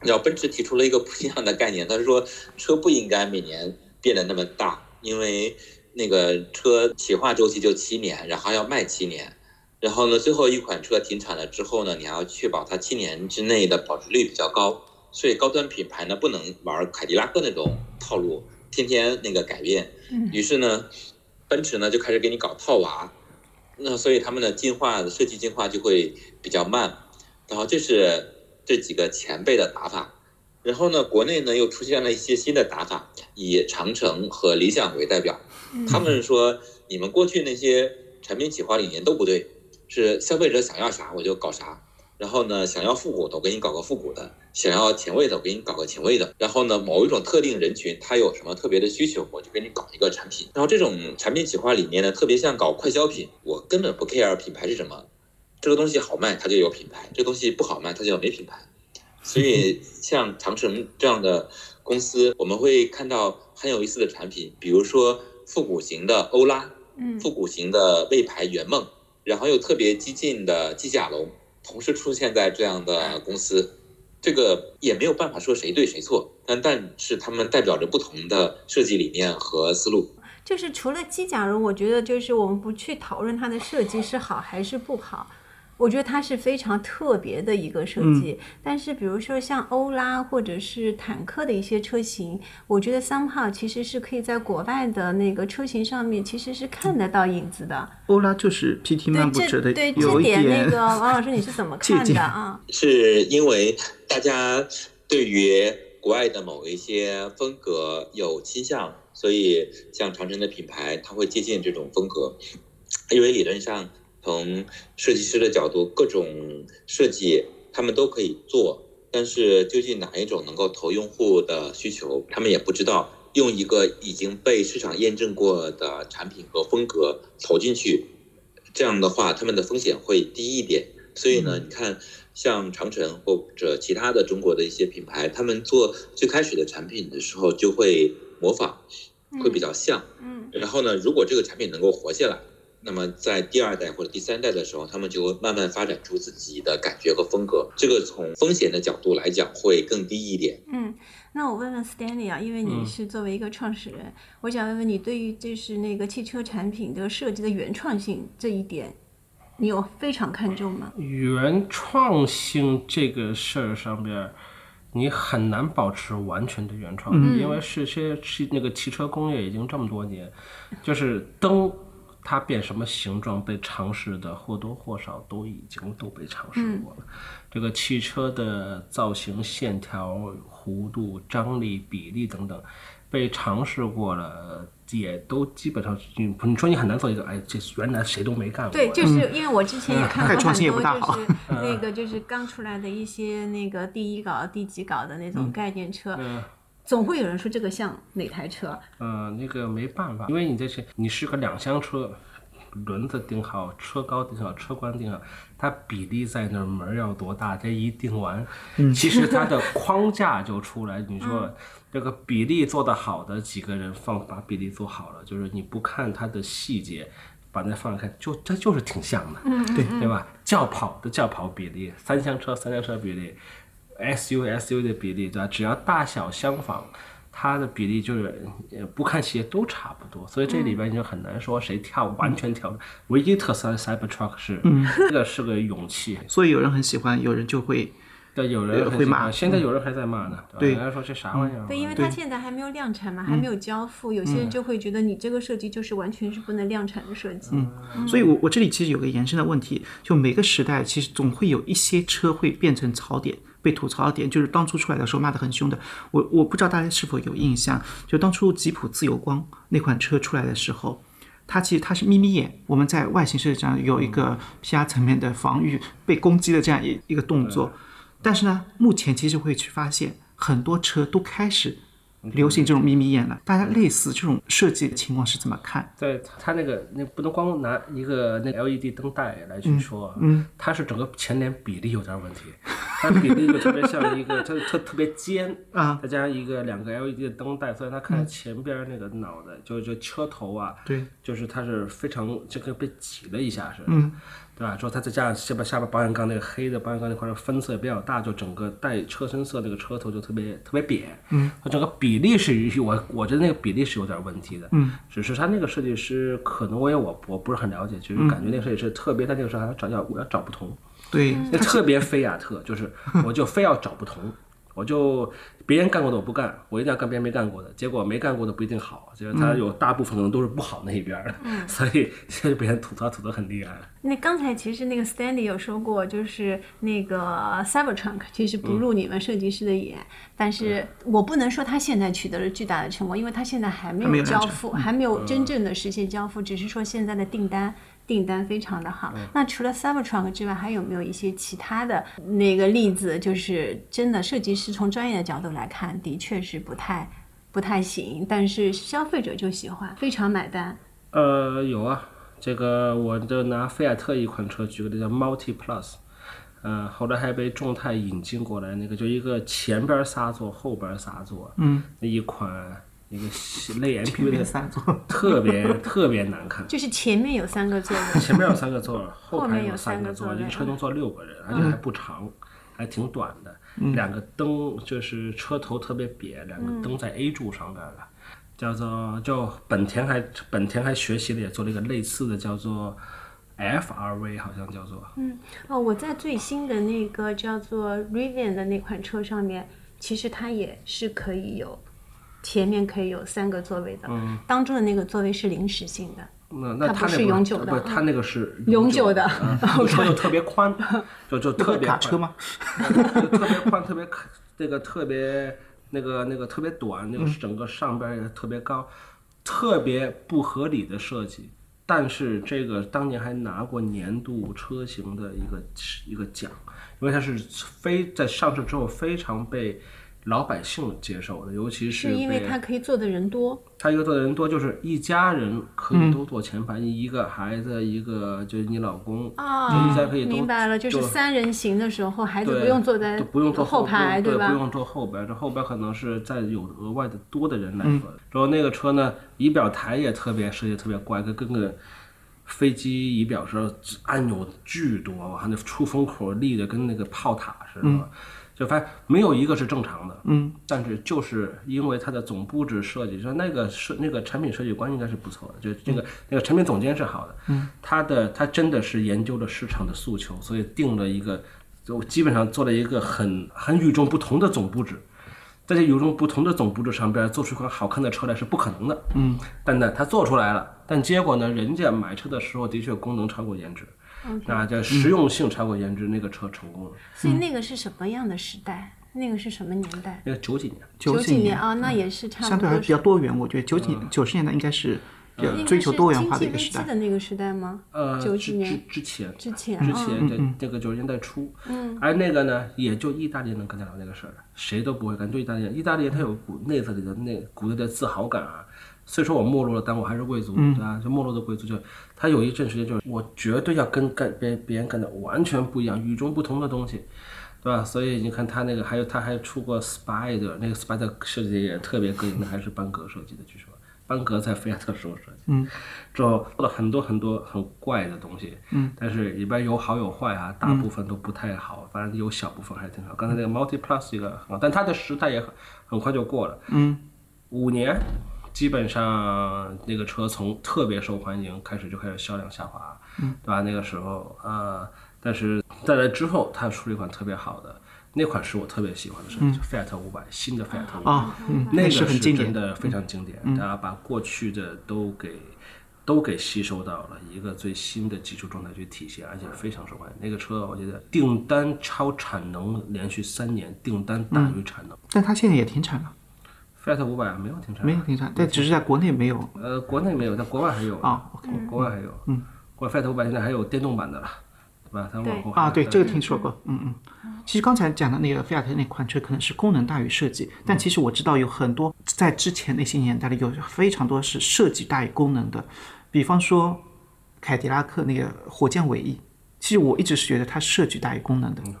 然后奔驰提出了一个不一样的概念，他说车不应该每年变得那么大，因为那个车企划周期就七年，然后要卖七年。然后呢，最后一款车停产了之后呢，你还要确保它七年之内的保值率比较高。所以高端品牌呢，不能玩凯迪拉克那种套路，天天那个改变。于是呢，奔驰呢就开始给你搞套娃。那所以他们的进化的设计进化就会比较慢。然后这是这几个前辈的打法。然后呢，国内呢又出现了一些新的打法，以长城和理想为代表。他们说，你们过去那些产品企划理念都不对。是消费者想要啥我就搞啥，然后呢，想要复古的我给你搞个复古的，想要前卫的我给你搞个前卫的，然后呢，某一种特定人群他有什么特别的需求，我就给你搞一个产品。然后这种产品企划理念呢，特别像搞快消品，我根本不 care 品牌是什么，这个东西好卖它就有品牌，这个东西不好卖它就没品牌。所以 <laughs> 像长城这样的公司，我们会看到很有意思的产品，比如说复古型的欧拉，嗯，复古型的魏牌圆梦。然后又特别激进的机甲龙同时出现在这样的公司，这个也没有办法说谁对谁错，但但是他们代表着不同的设计理念和思路。就是除了机甲人，我觉得就是我们不去讨论它的设计是好还是不好。我觉得它是非常特别的一个设计，但是比如说像欧拉或者是坦克的一些车型，我觉得 somehow 其实是可以在国外的那个车型上面其实是看得到影子的。欧拉就是 PT 漫步者的，对有一点那点个王老师你是怎么看的啊？是因为大家对于国外的某一些风格有倾向，所以像长城的品牌，它会接近这种风格，因为理论上。从设计师的角度，各种设计他们都可以做，但是究竟哪一种能够投用户的需求，他们也不知道。用一个已经被市场验证过的产品和风格投进去，这样的话他们的风险会低一点。所以呢，你看像长城或者其他的中国的一些品牌，他们做最开始的产品的时候就会模仿，会比较像。嗯。然后呢，如果这个产品能够活下来。那么在第二代或者第三代的时候，他们就会慢慢发展出自己的感觉和风格。这个从风险的角度来讲会更低一点。嗯，那我问问 Stanley 啊，因为你是作为一个创始人，我想问问你，对于就是那个汽车产品的设计的原创性这一点，你有非常看重吗？原创性这个事儿上边，你很难保持完全的原创，因为是些汽那个汽车工业已经这么多年，就是灯。它变什么形状被尝试的或多或少都已经都被尝试过了。这个汽车的造型、线条、弧度、张力、比例等等，被尝试过了，也都基本上你你说你很难做一个，哎，这原来谁都没干过。对，就是因为我之前也看过很多，就是 <laughs> 那个就是刚出来的一些那个第一稿、第几稿的那种概念车。总会有人说这个像哪台车？嗯，那个没办法，因为你这是你是个两厢车，轮子定好，车高定好，车宽定好，它比例在那儿，门要多大？这一定完，其实它的框架就出来。<laughs> 你说这个比例做得好的几个人放把比例做好了，就是你不看它的细节，把那放开，就它就是挺像的，对对吧？轿跑的轿跑比例，三厢车三厢车比例。S U S U 的比例对吧？只要大小相仿，它的比例就是不看细节都差不多。所以这里边你就很难说谁跳完全跳。唯一特色的 Cybertruck 是，这个是个勇气。所以有人很喜欢，有人就会。对，有人会骂，现在有人还在骂呢。对，人家说这啥玩意儿？对，因为它现在还没有量产嘛，还没有交付，有些人就会觉得你这个设计就是完全是不能量产的设计。嗯，所以我我这里其实有个延伸的问题，就每个时代其实总会有一些车会变成槽点，被吐槽的点，就是当初出来的时候骂得很凶的。我我不知道大家是否有印象，就当初吉普自由光那款车出来的时候，它其实它是眯眯眼，我们在外形设计上有一个 PR 层面的防御被攻击的这样一一个动作。但是呢，目前其实会去发现很多车都开始流行这种眯眯眼了。大家类似这种设计的情况是怎么看？对它那个，那不能光拿一个那 LED 灯带来去说，嗯，它是整个前脸比例有点问题。它比例就特别像一个，它 <laughs> 特特别尖啊，再加上一个两个 LED 的灯带，所以它看前边那个脑袋，就就车头啊，对，就是它是非常就跟被挤了一下似的，嗯，对吧？说它再加上下边下边保险杠那个黑的保险杠那块儿分色也比较大，就整个带车身色那个车头就特别特别扁，嗯，它整个比例是我我觉得那个比例是有点问题的，嗯，只是他那个设计师可能我也我我不是很了解，就是感觉那个设计师特别在那个时候还要找要我要找不同。对，那特别菲亚特，就是我就非要找不同，我就别人干过的我不干，我一定要干别人没干过的，结果没干过的不一定好，就是他有大部分可能都是不好那一边儿的，<laughs> 所以现在被人吐槽吐得很厉害。那刚才其实那个 Stanley 有说过，就是那个 Cybertruck 其实不入你们设计师的眼，但是我不能说他现在取得了巨大的成功，因为他现在还没有交付，还没有真正的实现交付，只是说现在的订单。订单非常的好。那除了 Cybertruck 之外，还有没有一些其他的那个例子？就是真的设计师从专业的角度来看，的确是不太不太行，但是消费者就喜欢，非常买单。呃，有啊，这个我就拿菲亚特一款车举个例，叫 Multi Plus，呃，后来还被众泰引进过来，那个就一个前边仨座，后边仨座，嗯，那一款一个类 MPV 的三座，特别特别难看。就是前面有三个座位，前面有三个座，<laughs> 后面有三个座位一个车能坐六个人，而且还不长，还挺短的。两个灯就是车头特别瘪，两个灯在 A 柱上边的，叫做就本田还本田还学习了，也做了一个类似的，叫做 FRV，好像叫做。嗯哦，我在最新的那个叫做 Rivian 的那款车上面，其实它也是可以有前面可以有三个座位的，当中的那个座位是临时性的。那那它不是他那个永久的不，他那个是永久的 <laughs> 嗯那车就特别宽，就就特别宽卡车吗？就 <laughs> 特别宽，特别卡，那个特别那个那个特别短，那个整个上边也特别高，特别不合理的设计。但是这个当年还拿过年度车型的一个一个奖，因为它是非在上市之后非常被老百姓接受的，尤其是是因为被它可以坐的人多，他一个坐的人多，就是一家人可以都坐前排，一个孩子，一个就是你老公，啊就一家可以都明白了，就是三人行的时候，孩子，不用坐在不用坐后排，对吧？对不用坐后边，这后边可能是再有额外的多的人来坐的。然后那个车呢，仪表台也特别设计特别怪，跟跟个飞机仪表上按钮巨多，我看那出风口立的跟那个炮塔似的。就发现没有一个是正常的，嗯，但是就是因为它的总布置设计，说那个设那个产品设计官应该是不错的，就那个那个产品总监是好的，嗯，他的他真的是研究了市场的诉求，所以定了一个，就基本上做了一个很很与众不同的总布置，在这与众不同的总布置上边做出一款好看的车来是不可能的，嗯，但呢他做出来了，但结果呢，人家买车的时候的确功能超过颜值。啊，叫实用性超过颜值，那个车成功了。所以那个是什么样的时代？那个是什么年代？那个九几年，九几年啊，那也是差不多相对还比较多元。我觉得九几九十年代应该是比较追求多元化的一个时代。的那个时代吗？呃，九几年之之前，之前之啊前的这个九十年代初，嗯，而那个呢，也就意大利能干得了那个事儿，谁都不会干。就意大利人，意大利人他有股内在里的那骨子的自豪感啊。虽说我没落了，但我还是贵族，对吧？就没落的贵族，就他有一阵时间就是我绝对要跟干别别人干的完全不一样、与众不同的东西，对吧？所以你看他那个，还有他还出过 Spider，那个 Spider 设计的也特别膈应，那还是班格设计的，据说班格在菲亚特时候设计，嗯，之后做了很多很多很怪的东西，嗯，但是里边有好有坏啊，大部分都不太好，反正有小部分还挺好。刚才那个 Multi Plus 一个很好，但它的时代也很很快就过了，嗯，五年。基本上那个车从特别受欢迎开始就开始销量下滑，嗯，对吧？那个时候，呃，但是在来之后，它出了一款特别好的，那款是我特别喜欢的车，就菲亚特五百，新的菲亚特五那个是很经典真的非常经典，大家把过去的都给都给吸收到了一个最新的技术状态去体现，而且非常受欢迎。那个车我觉得订单超产能，连续三年订单大于产能。但它现在也停产了，菲亚特五百没有停产，没有停产，但只是在国内没有。呃，国内没有，但国外还有啊，OK 国外还有，嗯，国外 Fiat 五百现在还有电动版的了，对吧？它往后啊，对，这个听说过，嗯嗯。其实刚才讲的那个菲亚特那款车可能是功能大于设计，但其实我知道有很多在之前那些年代里有非常多是设计大于功能的，比方说凯迪拉克那个火箭尾翼，其实我一直是觉得它设计大于功能的。嗯，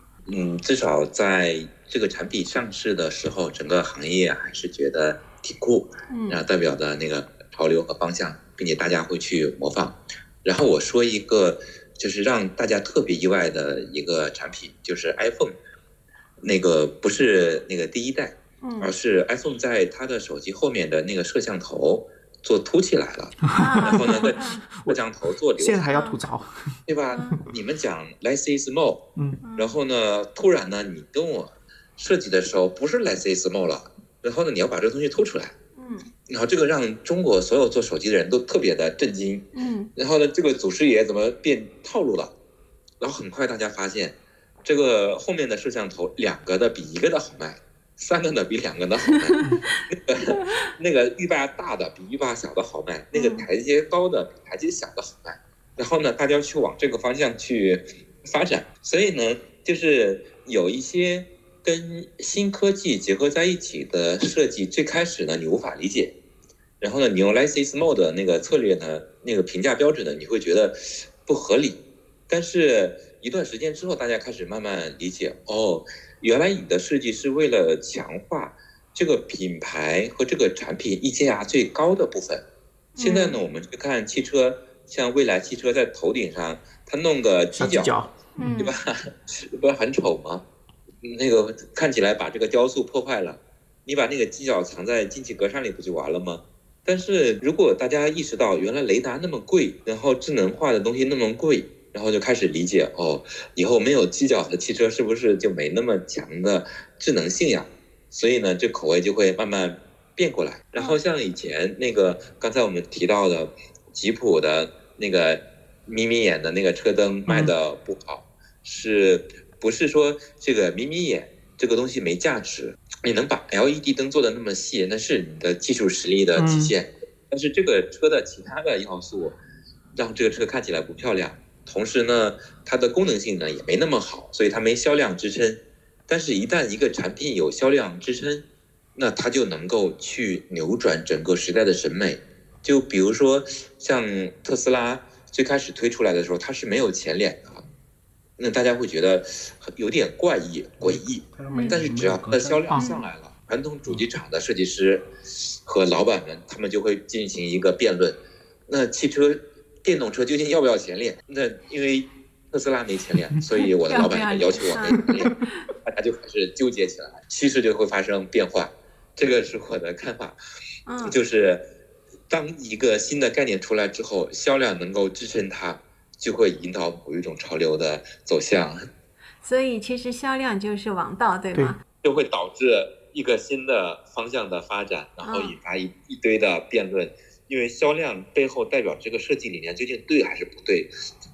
至少在这个产品上市的时候，整个行业还是觉得挺酷，嗯。然后代表的那个潮流和方向，并且大家会去模仿。然后我说一个，就是让大家特别意外的一个产品，就是 iPhone，那个不是那个第一代，而嗯是 iPhone 在它的手机后面的那个摄像头做凸起来了，啊 <laughs> 然后呢，在摄像头做流现在还要吐槽，对吧？你们讲 less is more，嗯，然后呢，突然呢，你跟我设计的时候不是 less is more 了，然后呢，你要把这个东西凸出来，嗯。然后这个让中国所有做手机的人都特别的震惊，嗯。然后呢，这个祖师爷怎么变套路了？然后很快大家发现，这个后面的摄像头两个的比一个的好卖，三个呢比两个呢好卖，<laughs> 那个那个浴霸大的比浴霸小的好卖，那个台阶高的比台阶小的好卖。然后呢，大家去往这个方向去发展，所以呢，就是有一些跟新科技结合在一起的设计，最开始呢你无法理解，然后呢，你用 less is more 的那个策略呢，那个评价标准呢，你会觉得不合理。但是一段时间之后，大家开始慢慢理解，哦，原来你的设计是为了强化这个品牌和这个产品溢价最高的部分。现在呢，我们去看汽车，像蔚来汽车在头顶上，它弄个犄角，对吧？<laughs> 不是很丑吗？那个看起来把这个雕塑破坏了，你把那个犄角藏在进气格栅里不就完了吗？但是如果大家意识到原来雷达那么贵，然后智能化的东西那么贵，然后就开始理解哦，以后没有犄角的汽车是不是就没那么强的智能性呀？所以呢，这口味就会慢慢变过来。然后像以前那个刚才我们提到的吉普的那个眯眯眼的那个车灯卖的不好，是不是说这个眯眯眼这个东西没价值？你能把 LED 灯做的那么细，那是你的技术实力的体现。但是这个车的其他的要素让这个车看起来不漂亮，同时呢，它的功能性呢也没那么好，所以它没销量支撑。但是，一旦一个产品有销量支撑，那它就能够去扭转整个时代的审美。就比如说，像特斯拉最开始推出来的时候，它是没有前脸的，那大家会觉得有点怪异、诡异。但是只要它的销量上来了，传统主机厂的设计师和老板们，他们就会进行一个辩论。那汽车、电动车究竟要不要前脸？那因为特斯拉没前脸，<laughs> 所以我的老板也要求我没前脸，大家就开始纠结起来，趋势就会发生变化。这个是我的看法，嗯就是当一个新的概念出来之后，销量能够支撑它，就会引导某一种潮流的走向。所以其实销量就是王道，对吗？就会导致一个新的方向的发展，然后嗯引发一一堆的辩论。因为销量背后代表这个设计理念究竟对还是不对，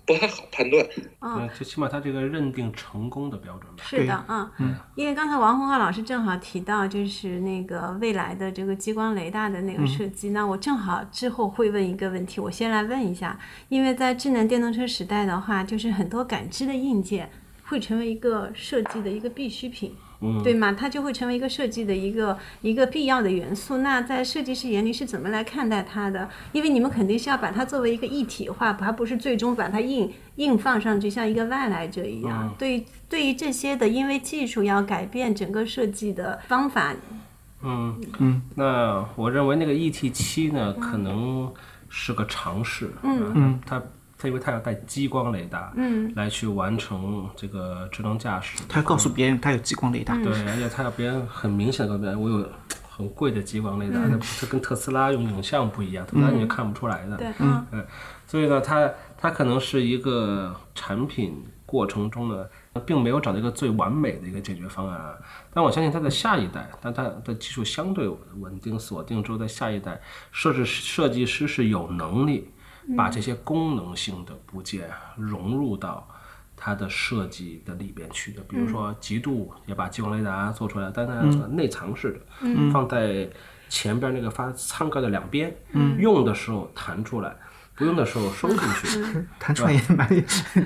不太好判断。嗯嗯，，最起码它这个认定成功的标准吧。是的，嗯，嗯因为刚才王洪浩老师正好提到，就是那个未来的这个激光雷达的那个设计，那我正好之后会问一个问题，我先来问一下，因为在智能电动车时代的话，就是很多感知的硬件会成为一个设计的一个必需品。嗯，对吗？它就会成为一个设计的一个一个必要的元素。那在设计师眼里是怎么来看待它的？因为你们肯定是要把它作为一个一体化，而不是最终把它硬硬放上去，像一个外来者一样。嗯对于对于这些的，因为技术要改变整个设计的方法，嗯嗯，那我认为那个 ET 七呢，可能是个尝试。嗯嗯，它它因为它要带激光雷达，嗯，来去完成这个智能驾驶。他要告诉别人他有激光雷达，对，而且它要别人很明显的告诉别人，我有很贵的激光雷达，它它跟特斯拉用影像不一样，特斯拉你是看不出来的。对，嗯所以呢，它它可能是一个产品过程中呢，并没有找到一个最完美的一个解决方案啊。但我相信它的下一代，但它的技术相对稳定锁定之后，在下一代，设置设计师是有能力把这些功能性的部件融入到。它的设计的里边去的，比如说极度也把激光雷达做出来，但它内藏式的，放在前边那个发舱盖的两边，用的时候弹出来。不用的时候收进去。弹出来也蛮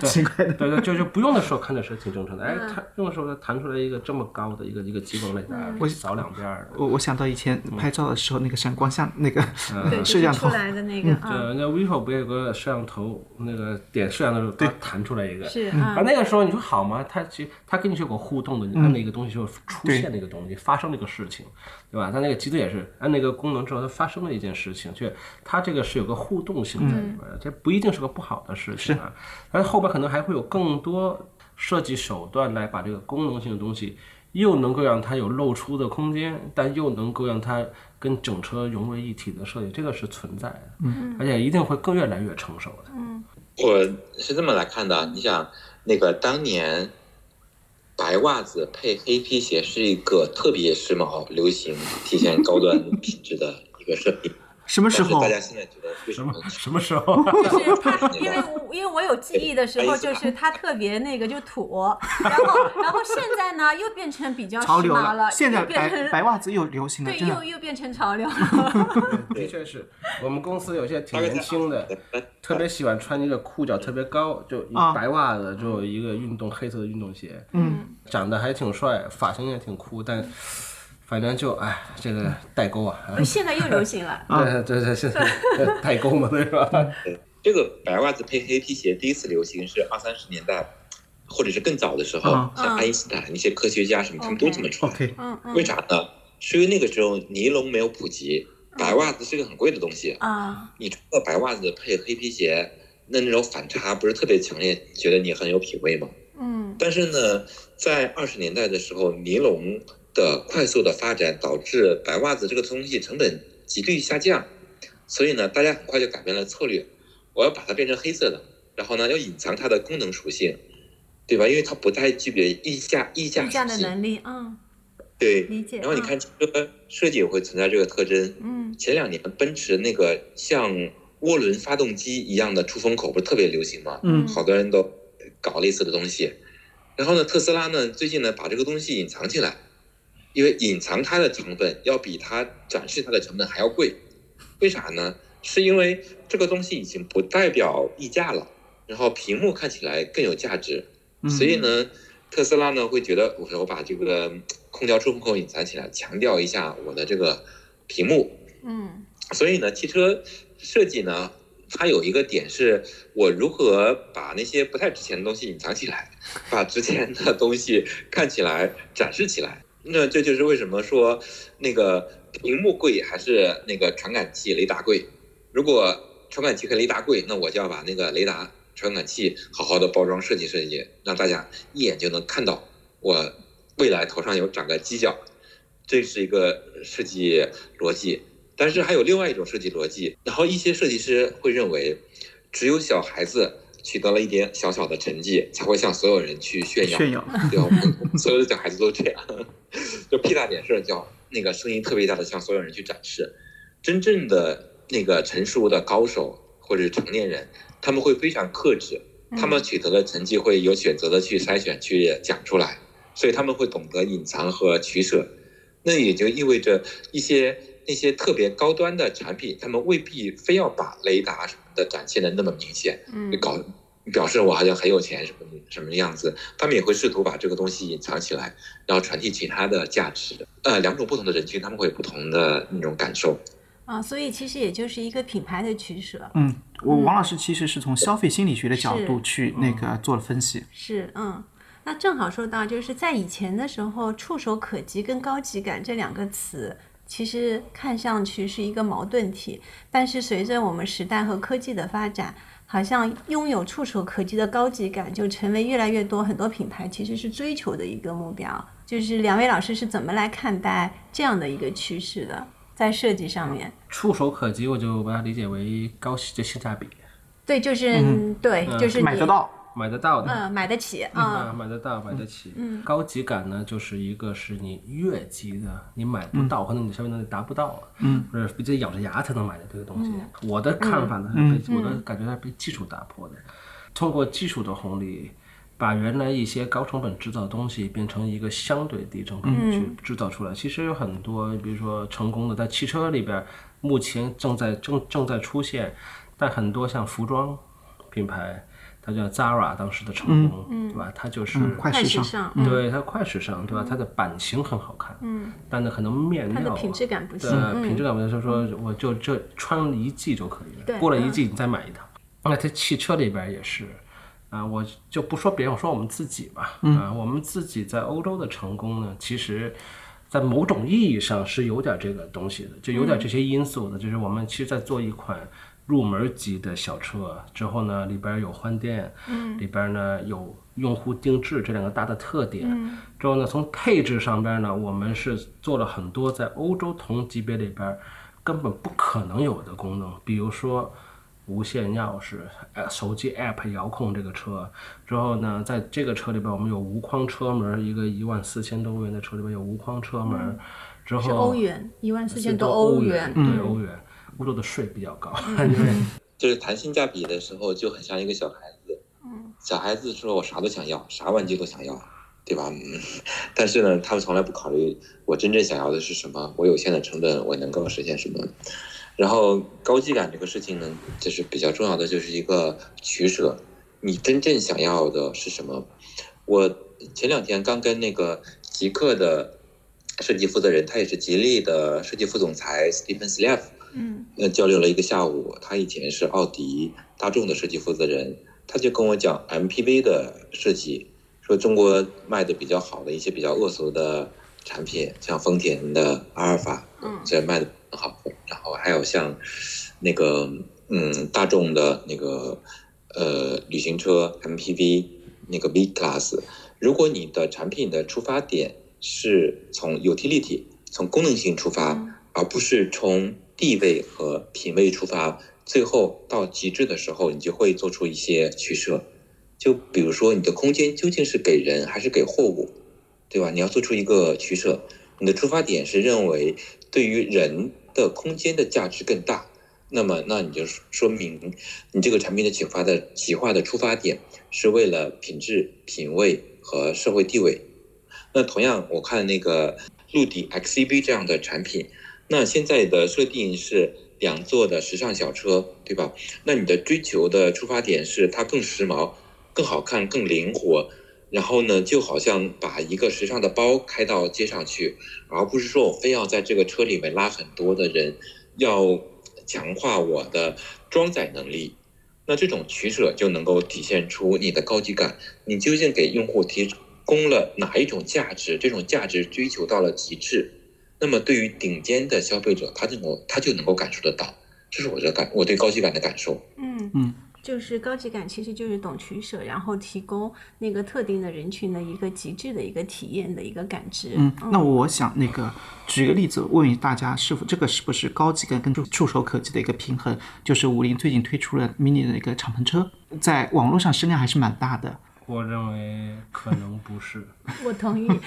奇怪的。对对，就就不用的时候看着是挺正常的，哎，它用的时候它弹出来一个这么高的一个一个激光雷达，扫两边儿。我我想到以前拍照的时候，那个闪光像那个对，摄像头出，来的那个啊，对，那 vivo 不也有个摄像头，那个点摄像的时候，它弹出来一个。是啊，啊，那个时候你说好吗？它其实它跟你是有个互动的，你按那个东西就出现那个东西，发生那个事情，对吧？它那个机子也是按那个功能之后，它发生了一件事情，就它这个是有个互动性在这不一定是个不好的事情啊。但是后边可能还会有更多设计手段来把这个功能性的东西，又能够让它有露出的空间，但又能够让它跟整车融为一体的设计，这个是存在的，嗯，而且一定会更越来越成熟的。嗯我是这么来看的，你想那个当年白袜子配黑皮鞋是一个特别时髦、流行、体现高端品质的一个设计。什么时候大？家现在觉得为什么？什么时候？<laughs> 就是他，因为我因为我有记忆的时候，就是他特别那个就土，然后然后现在呢又变成比较时潮流髦了，现在变成白白袜子又流行了，对又。又变成潮流了。<laughs> <laughs> 的确是我们公司有些挺年轻的，特别喜欢穿一个裤脚特别高，就白袜子，就一个运动黑色的运动鞋，嗯，长得还挺帅，发型也挺酷，但反正就哎，这个代沟啊，<laughs> 啊现在又流行了，<laughs> 对对对，现在 <laughs> 代沟嘛，对吧？这个白袜子配黑皮鞋第一次流行是二三十年代，或者是更早的时候，嗯像爱因斯坦那些科学家什么，他们都这么穿。OK，嗯嗯为啥呢？是因为那个时候尼龙没有普及，白袜子是个很贵的东西。啊，你穿个白袜子配黑皮鞋，那那种反差不是特别强烈，觉得你很有品味吗？嗯但是呢，在二十年代的时候，尼龙的快速的发展导致白袜子这个东西成本急剧下降，所以呢，大家很快就改变了策略，我要把它变成黑色的，然后呢，要隐藏它的功能属性，对吧？因为它不太具备溢价溢价的能力，嗯，对。理解。嗯然后你看汽车设计也会存在这个特征，嗯，前两年奔驰那个像涡轮发动机一样的出风口不是特别流行吗？嗯好多人都搞类似的东西。然后呢，特斯拉呢最近呢把这个东西隐藏起来，因为隐藏它的成本要比它展示它的成本还要贵。为啥呢？是因为这个东西已经不代表溢价了，然后屏幕看起来更有价值，嗯所以呢，特斯拉呢会觉得我说我把这个空调出风口隐藏起来，强调一下我的这个屏幕，嗯所以呢，汽车设计呢，它有一个点是，我如何把那些不太值钱的东西隐藏起来，把值钱的东西看起来展示起来。那这就是为什么说那个屏幕贵还是那个传感器雷达贵。如果传感器和雷达贵，那我就要把那个雷达传感器好好的包装设计设计，让大家一眼就能看到我未来头上有长个犄角，这是一个设计逻辑。但是还有另外一种设计逻辑，然后一些设计师会认为，只有小孩子取得了一点小小的成绩，才会向所有人去炫耀，炫耀，<laughs> 对吧？我们所有的小孩子都这样，<laughs> 就屁大点事儿叫那个声音特别大的向所有人去展示。真正的那个成熟的高手或者是成年人，他们会非常克制，他们取得的成绩会有选择的去筛选去讲出来，所以他们会懂得隐藏和取舍。那也就意味着一些那些特别高端的产品，他们未必非要把雷达什么的展现的那么明显，嗯搞表示我好像很有钱什么什么样子，他们也会试图把这个东西隐藏起来，然后传递其他的价值。呃，两种不同的人群，他们会有不同的那种感受。啊，所以其实也就是一个品牌的取舍。嗯，我王老师其实是从消费心理学的角度去那个做了分析。是，嗯，那正好说到，就是在以前的时候，触手可及跟高级感这两个词，其实看上去是一个矛盾体，但是随着我们时代和科技的发展，好像拥有触手可及的高级感，就成为越来越多很多品牌其实是追求的一个目标。就是两位老师是怎么来看待这样的一个趋势的，在设计上面？触手可及，我就把它理解为高就性价比，对，就是、对，就是你买得，到，买得到的。嗯，买得起，啊，嗯。买得到，买得起。嗯，高级感呢，就是一个是你越级的，你买不到，可能你消费能力达不到，嗯，或者必须得咬着牙才能买的这个东西。我的看法呢，被我的感觉它是被技术打破的，通过技术的红利。把原来一些高成本制造的东西变成一个相对低成本去制造出来，其实有很多，比如说成功的在汽车里边，目前正在正正在出现，但很多像服装品牌，它叫 Zara 当时的成功，对吧？它就是、嗯，快快时尚，对它快时尚，对吧？它的版型很好看，嗯，但呢可能面料它的品质感不行品质感不行，就是说我就这穿一季就可以了，过了一季你再买一套。那在汽车里边也是，啊，我就不说别人，我说我们自己吧，啊，我们自己在欧洲的成功呢，其实。在某种意义上是有点这个东西的，就有点这些因素的。就是我们其实，在做一款入门级的小车之后呢，里边有换电，里边呢有用户定制这两个大的特点。之后呢，从配置上边呢，我们是做了很多在欧洲同级别里边根本不可能有的功能，比如说。无线钥匙，呃，手机 app 遥控这个车，之后呢，在这个车里边，我们有无框车门，一个一万四千多欧元的车里边有无框车门，之后是欧元，一万四千多欧欧元，对欧元，欧洲的税比较高，对，<laughs> 就是谈性价比的时候，就很像一个小孩子。小孩子说我啥都想要，啥玩具都想要，对吧？嗯，但是呢，他们从来不考虑我真正想要的是什么，我有限的成本我能够实现什么。然后高级感这个事情呢，就是比较重要的，就是一个取舍。你真正想要的是什么？我前两天刚跟那个极客的设计负责人，他也是吉利的设计副总裁 Stephen Slav，嗯那，交流了一个下午。他以前是奥迪、大众的设计负责人，他就跟我讲 MPV 的设计，说中国卖的比较好的一些比较恶俗的产品，像丰田的阿尔法，嗯这卖的很好。然后还有像那个嗯大众的那个呃旅行车 MPV 那个 V Class，如果你的产品的出发点是从 utility 从功能性出发，嗯而不是从地位和品味出发，最后到极致的时候，你就会做出一些取舍。就比如说，你的空间究竟是给人还是给货物，对吧？你要做出一个取舍。你的出发点是认为对于人的空间的价值更大，那么那你就说明你这个产品的启发的企划的出发点是为了品质、品味和社会地位。那同样，我看那个陆地 XCB 这样的产品，那现在的设定是两座的时尚小车，对吧？那你的追求的出发点是它更时髦、更好看、更灵活，然后呢，就好像把一个时尚的包开到街上去，而不是说我非要在这个车里面拉很多的人，要强化我的装载能力。那这种取舍就能够体现出你的高级感，你究竟给用户提供了哪一种价值？这种价值追求到了极致，那么对于顶尖的消费者，他能够他就能够感受得到，这是我的感，我对高级感的感受。嗯嗯，就是高级感其实就是懂取舍，然后提供那个特定的人群的一个极致的一个体验的一个感知。嗯，那我想那个举个例子，问问大家是否这个是不是高级感跟触触手可及的一个平衡？就是五菱最近推出了 mini 的一个敞篷车，在网络上声量还是蛮大的。我认为可能不是，<laughs> 我同意。<laughs>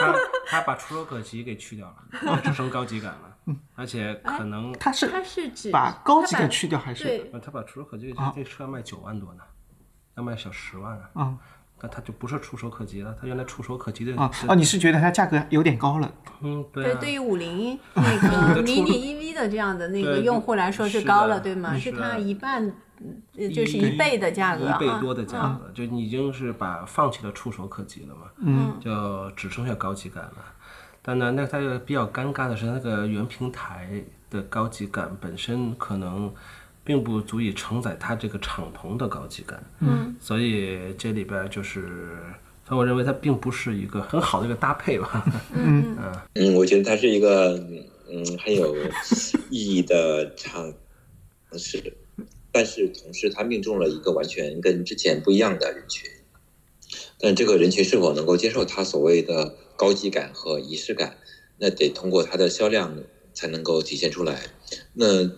他他把触手可及给去掉了，只剩高级感了，而且可能他是他是指把高级感去掉还是？他把触手可及啊这车要卖九万多呢，要卖小十万啊，啊那它就不是触手可及了，它原来触手可及的啊啊！你是觉得它价格有点高了？嗯对对，啊，对于五菱 <laughs> 那个迷你 EV 的这样的那个用户来说是高了，的对吗？是是它一半，呃就是一倍的价格，一倍啊多的价啊格，就你已经是把放弃了触手可及了嘛，嗯就只剩下高级感了。但呢，那它又比较尴尬的是，那个原平台的高级感本身可能并不足以承载它这个敞篷的高级感，嗯所以这里边就是，所以我认为它并不是一个很好的一个搭配吧。<laughs> 嗯嗯，我觉得它是一个嗯很有意义的尝试，但是同时它命中了一个完全跟之前不一样的人群。但这个人群是否能够接受它所谓的高级感和仪式感，那得通过它的销量才能够体现出来。那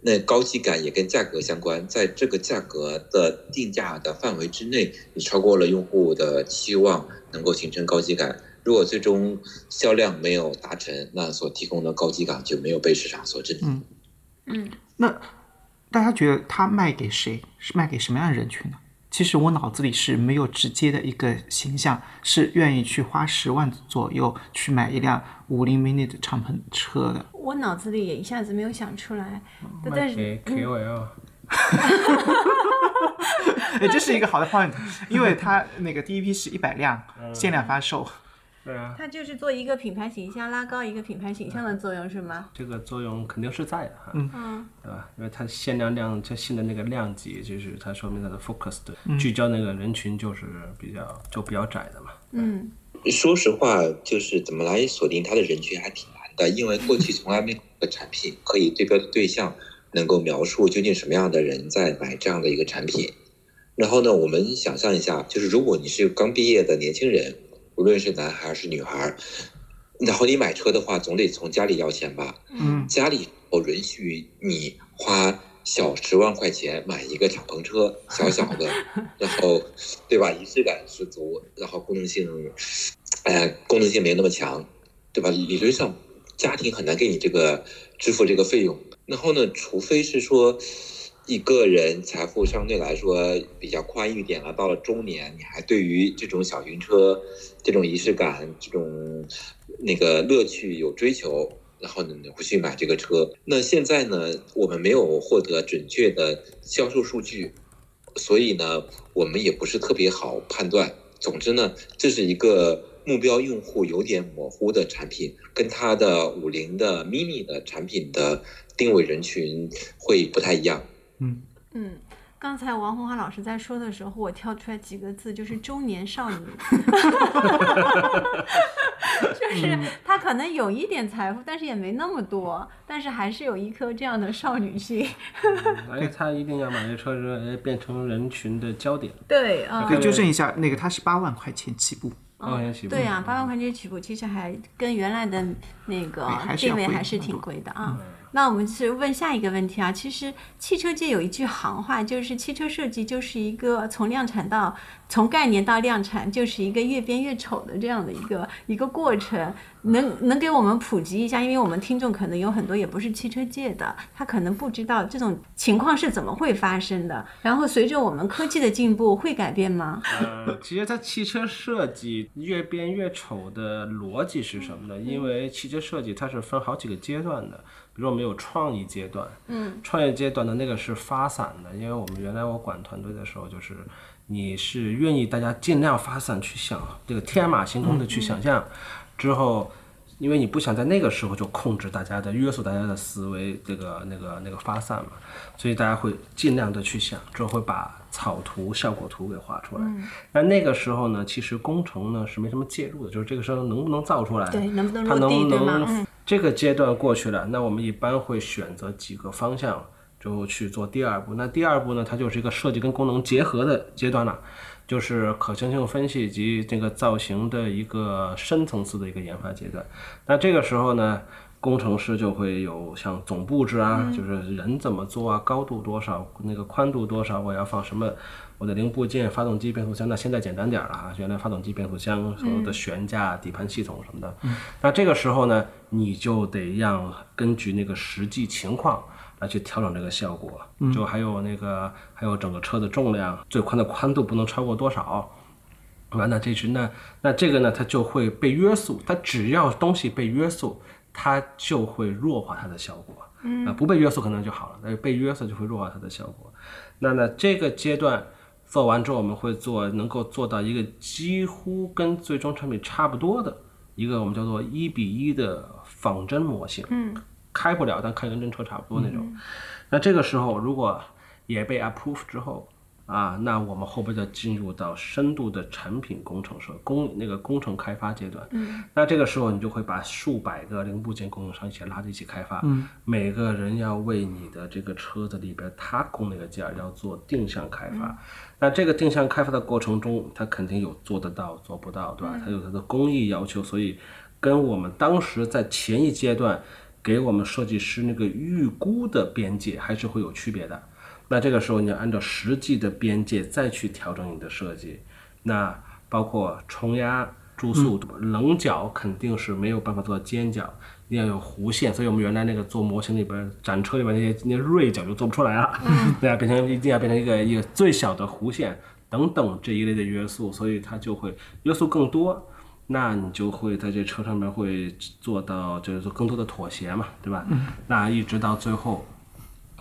那高级感也跟价格相关，在这个价格的定价的范围之内，你超过了用户的期望，能够形成高级感。如果最终销量没有达成，那所提供的高级感就没有被市场所认同。嗯，那大家觉得它卖给谁？是卖给什么样的人群呢？其实我脑子里是没有直接的一个形象，是愿意去花十万左右去买一辆五菱 mini 的敞篷车的。我脑子里也一下子没有想出来，但卖是给 KOL，哎，这是一个好的 point，因为它那个第一批是一百辆限量发售。<laughs> 对啊，它就是做一个品牌形象，拉高一个品牌形象的作用，是吗？这个作用肯定是在的哈，嗯，对吧？因为它限量量，它新的那个量级，就是它说明它的 focus 的聚焦那个人群就是比较就比较窄的嘛。嗯，说实话，就是怎么来锁定它的人群还挺难的，因为过去从来没有个产品可以对标的对象能够描述究竟什么样的人在买这样的一个产品。然后呢，我们想象一下，就是如果你是刚毕业的年轻人，无论是男孩儿是女孩儿，然后你买车的话，总得从家里要钱吧？嗯，家里我允许你花小十万块钱买一个敞篷车，小小的，<laughs> 然后对吧？仪式感十足，然后功能性，哎、功能性没那么强，对吧？理论上家庭很难给你这个支付这个费用。然后呢，除非是说一个人财富相对来说比较宽裕点了，到了中年，你还对于这种小型车、这种仪式感、这种那个乐趣有追求，然后呢，你会去买这个车。那现在呢，我们没有获得准确的销售数据，所以呢，我们也不是特别好判断。总之呢，这是一个目标用户有点模糊的产品，跟它的五菱的 mini 的产品的定位人群会不太一样。嗯，嗯，刚才王红华老师在说的时候，我跳出来几个字，就是中年少女，<laughs> 就是她可能有一点财富，但是也没那么多，但是还是有一颗这样的少女心。而且他一定要把这车人变成人群的焦点。对啊，可以纠正一下，那个它是八万块钱起步。八万钱起步。对呀、八万块钱起步，其实还跟原来的那个定位还是挺贵的啊。那我们是问下一个问题啊，其实汽车界有一句行话，就是汽车设计就是一个从量产到从概念到量产，就是一个越变越丑的这样的一个一个过程。能能给我们普及一下？因为我们听众可能有很多也不是汽车界的，他可能不知道这种情况是怎么会发生的。然后随着我们科技的进步，会改变吗？呃，其实它汽车设计越变越丑的逻辑是什么呢？因为汽车设计它是分好几个阶段的，比如我们有创意阶段，嗯，创业阶段的那个是发散的，因为我们原来我管团队的时候，就是你是愿意大家尽量发散去想这个天马行空的去想象，之后。因为你不想在那个时候就控制大家的、约束大家的思维，这个、那个、那个发散嘛，所以大家会尽量的去想，之后会把草图、效果图给画出来。那那个时候呢，其实工程呢是没什么介入的，就是这个时候能不能造出来，对，能不能落地，对吗？这个阶段过去了，那我们一般会选择几个方向，就去做第二步。那第二步呢，它就是一个设计跟功能结合的阶段了，就是可行性分析以及这个造型的一个深层次的一个研发阶段。那这个时候呢，工程师就会有像总布置啊，就是人怎么做啊，高度多少，那个宽度多少，我要放什么。我的零部件、发动机、变速箱，那现在简单点儿了啊。原来发动机、变速箱、所有的悬架、底盘系统什么的。那这个时候呢，你就得让根据那个实际情况来去调整这个效果。就还有那个，还有整个车的重量，最宽的宽度不能超过多少。完了，这是那那这个呢，它就会被约束。它只要东西被约束，它就会弱化它的效果。嗯，啊，不被约束可能就好了，但是被约束就会弱化它的效果。那呢，这个阶段做完之后，我们会做能够做到一个几乎跟最终产品差不多的一个我们叫做一比一的仿真模型。嗯，开不了，但开跟真车差不多那种。那这个时候如果也被 approve 之后啊，那我们后边就进入到深度的产品工程设工那个工程开发阶段。嗯，那这个时候你就会把数百个零部件供应商一起拉在一起开发。嗯，每个人要为你的这个车子里边他供那个件儿要做定向开发。那这个定向开发的过程中，他肯定有做得到做不到，对吧？它有他的工艺要求，所以跟我们当时在前一阶段给我们设计师那个预估的边界还是会有区别的。那这个时候你要按照实际的边界再去调整你的设计，那包括冲压、注速度、棱角肯定是没有办法做到尖角，一定要有弧线。所以我们原来那个做模型里边展车里边那些那些锐角就做不出来了，<laughs> 对啊，变成一定要变成一个一个最小的弧线，等等这一类的约束，所以它就会约束更多。那你就会在这车上面会做到就是说更多的妥协嘛，对吧？那一直到最后，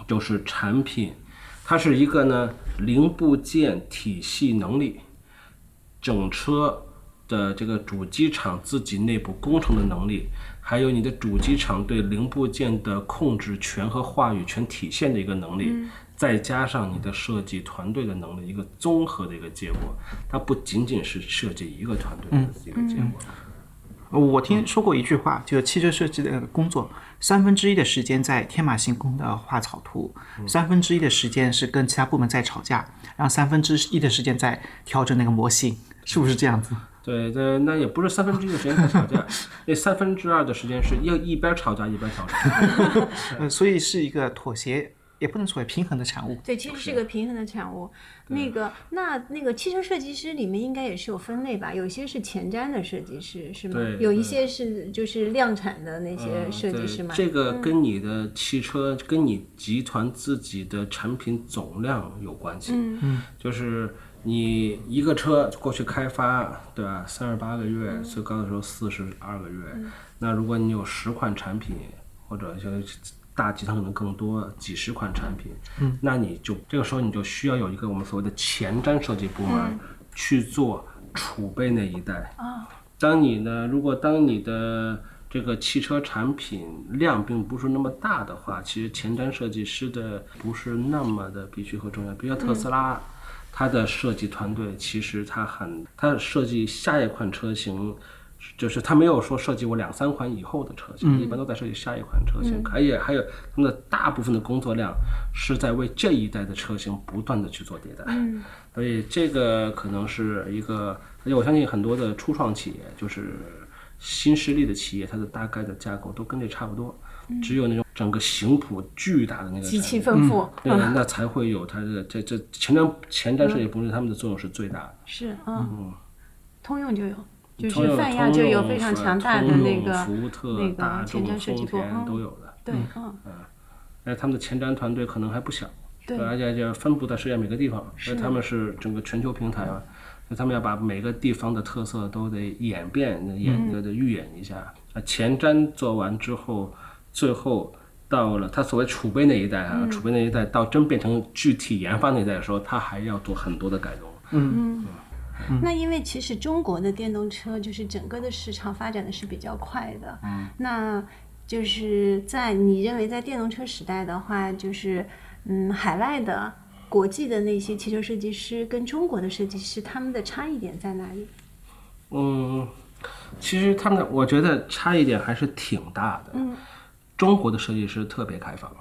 就是产品，它是一个呢零部件体系能力，整车的这个主机厂自己内部工程的能力，还有你的主机厂对零部件的控制权和话语权体现的一个能力，再加上你的设计团队的能力，一个综合的一个结果。它不仅仅是设计一个团队的一个结果。我听说过一句话，就是汽车设计的工作，三分之一的时间在天马行空的画草图，三分之一的时间是跟其他部门在吵架，然后三分之一的时间在调整那个模型，是不是这样子？<laughs> 对，这那也不是三分之一的时间在吵架，<laughs> 那三分之二的时间是要一边吵架一边调整。<laughs> 呃，所以是一个妥协，也不能说平衡的产物。对，其实是个平衡的产物。那个，那那个汽车设计师里面应该也是有分类吧？有些是前瞻的设计师，是吗？对有一些是就是量产的那些设计师嘛。这个跟你的汽车、跟你集团自己的产品总量有关系。嗯嗯就是你一个车过去开发，对吧？三十八个月，嗯最高的时候四十二个月。那如果你有十款产品，或者像大集团可能更多，几十款产品，嗯，那你就这个时候你就需要有一个我们所谓的前瞻设计部门、嗯去做储备那一代。啊，当你呢，如果当你的这个汽车产品量并不是那么大的话，其实前瞻设计师的不是那么的必须和重要。比如特斯拉，它的设计团队其实它很，它设计下一款车型。就是它没有说设计过两三款以后的车型，一般都在设计下一款车型。还有还有，他们的大部分的工作量是在为这一代的车型不断的去做迭代。所以这个可能是一个，而且我相信很多的初创企业，就是新势力的企业，它的大概的架构都跟这差不多，只有那种整个型谱巨大的那个极其产品丰富。对，那才会有它的这这前瞻前瞻设计部门他们的作用是最大的。是，嗯，通用就有，就通用是泛亚就有非常通用强大的通用那个福特、那大个前众、瞻设计部，丰田嗯都有的。对，嗯，哎，他们的前瞻团队可能还不小，对而且就分布在世界每个地方，所以他们是整个全球平台嘛，所以他们要把每个地方的特色都得演变、演得得预演一下。啊，前瞻做完之后，最后到了他所谓储备那一代啊，储备那一代到真变成具体研发那一代的时候，他还要做很多的改动。那因为其实中国的电动车就是整个的市场发展的是比较快的，嗯，那就是在你认为在电动车时代的话，就是嗯，海外的、国际的那些汽车设计师跟中国的设计师他们的差异点在哪里？嗯，其实他们我觉得差异点还是挺大的。嗯，中国的设计师特别开放，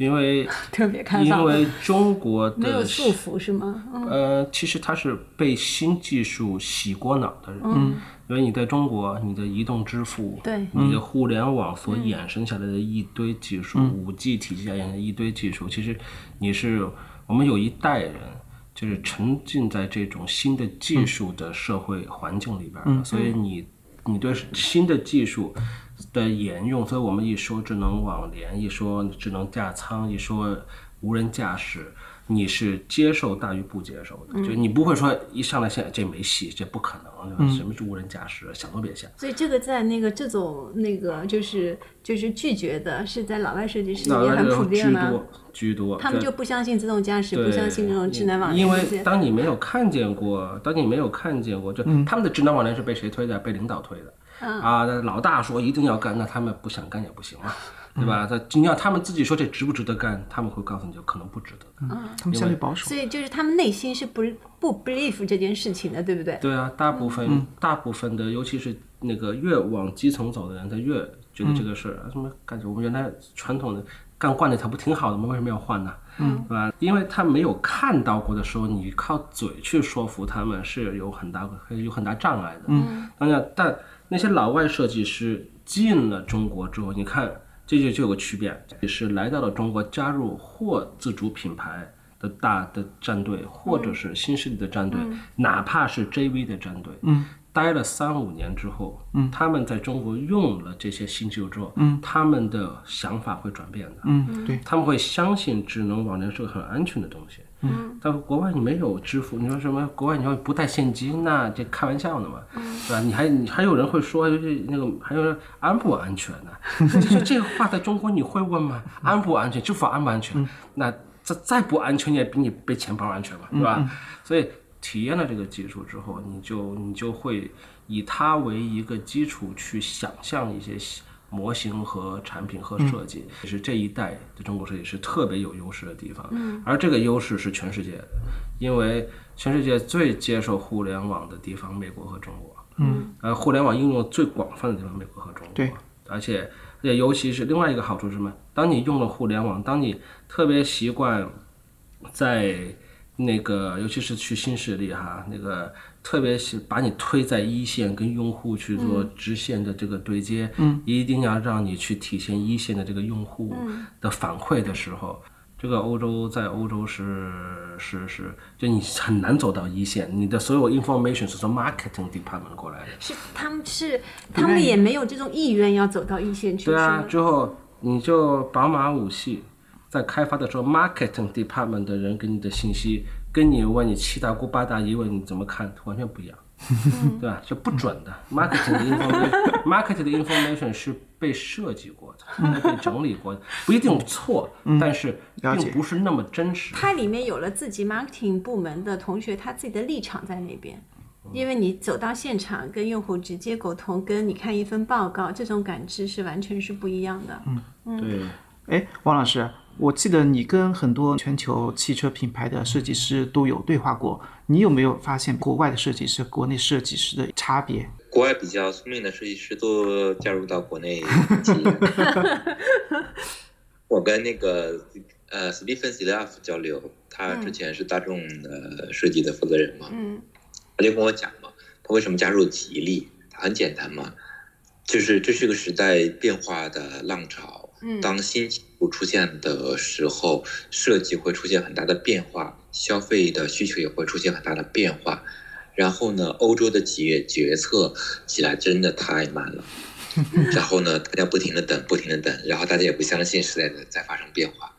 因为 <laughs> 特别开放，因为中国的没有束缚是吗？嗯。呃，其实他是被新技术洗过脑的人。嗯，因为你在中国，你的移动支付，对。你的互联网所衍生下来的一堆技术，五 G 体系下衍生的一堆技术，其实你是我们有一代人。就是沉浸在这种新的技术的社会环境里边所以你你对新的技术的沿用，所以我们一说智能网联，一说智能驾舱，一说无人驾驶，你是接受大于不接受的，就你不会说一上来现在这没戏，这不可能，对吧？什么是无人驾驶，想都别想。所以这个在那个这种那个就是就是拒绝的，是在老外设计师那也很普居遍吗？多居多，他们就不相信自动驾驶，不相信这种智能网联因为。当你没有看见过，当你没有看见过，就他们的智能网联是被谁推的？被领导推的。啊，那老大说一定要干，那他们不想干也不行嘛，<laughs> 对吧？他你要他们自己说这值不值得干，他们会告诉你就可能不值得干。他们相对保守所。以就是他们内心是不不 believe 这件事情的，对不对？对啊，大部分、大部分的，尤其是那个越往基层走的人，他越觉得这个事儿、啊什么感觉我们原来传统的干惯了，他不挺好的吗？为什么要换呢？嗯，对吧？因为他没有看到过的时候，你靠嘴去说服他们是有很大有很大障碍的。嗯，当然，但那些老外设计师进了中国之后，你看这就就有个区别，也是来到了中国，加入或自主品牌。的大的战队，或者是新势力的战队，哪怕是 JV 的战队，嗯，待了三五年之后，嗯，他们在中国用了这些新技术之后，嗯，他们的想法会转变的，嗯，对，他们会相信智能网联是个很安全的东西，嗯，但国外你没有支付，你说什么？国外你要不带现金，那这开玩笑呢嘛，对吧？你还你还有人会说，就是那个还有人安不安全呢？这 <laughs> 这这个话在中国你会问吗？安不安全？支付安不安全？那再再不安全，也比你背钱包安全嘛，对吧？所以体验了这个技术之后，你就你就会以它为一个基础去想象一些模型和产品和设计，也是这一代的中国设计师特别有优势的地方。嗯，而这个优势是全世界的，因为全世界最接受互联网的地方，美国和中国。嗯，呃，互联网应用最广泛的地方，美国和中国。对，而且而且尤其是另外一个好处是什么？当你用了互联网，当你特别习惯在那个，尤其是去新势力哈，那个特别是把你推在一线，跟用户去做直线的这个对接，嗯，一定要让你去体现一线的这个用户的反馈的时候，这个欧洲在欧洲是是是，就你很难走到一线，你的所有 information 是从 marketing department 过来的，是他们是他们也没有这种意愿要走到一线去。对啊，之后你就宝马五系在开发的时候，marketing department 的人给你的信息，跟你问你七大姑八大姨问你怎么看，完全不一样，<laughs> 对吧？就不准的。marketing 的 information，marketing <laughs> 的 information 是被设计过的，被整理过的，不一定错，但是并不是那么真实。它里面有了自己 marketing 部门的同学，他自己的立场在那边。因为你走到现场跟用户直接沟通，跟你看一份报告，这种感知是完全是不一样的。嗯，对，哎，王老师，我记得你跟很多全球汽车品牌的设计师都有对话过，你有没有发现国外的设计师、国内设计师的差别？国外比较聪明的设计师都加入到国内 <laughs> 企业。我跟那个呃 Stephen s i l a f 交流，他之前是大众的设计的负责人嘛，嗯他就跟我讲嘛，他为什么加入吉利？很简单嘛，就是这是个时代变化的浪潮，嗯当新技术出现的时候，设计会出现很大的变化，消费的需求也会出现很大的变化。然后呢，欧洲的企业决策起来真的太慢了。<laughs> 然后呢，大家不停的等，不停的等，然后大家也不相信时代的在发生变化。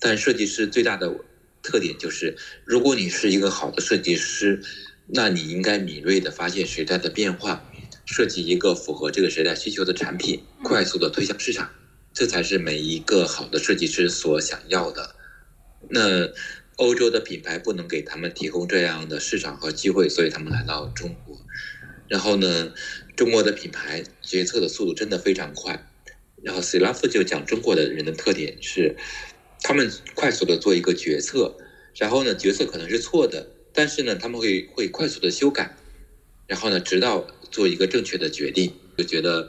但设计师最大的特点就是，如果你是一个好的设计师，那你应该敏锐的发现时代的变化，设计一个符合这个时代需求的产品，快速的推向市场，这才是每一个好的设计师所想要的。那欧洲的品牌不能给他们提供这样的市场和机会，所以他们来到中国。然后呢，中国的品牌决策的速度真的非常快。然后 c 拉夫就讲中国的人的特点是，他们快速的做一个决策，然后呢，决策可能是错的，但是呢，他们会会快速的修改，然后呢，直到做一个正确的决定。就觉得，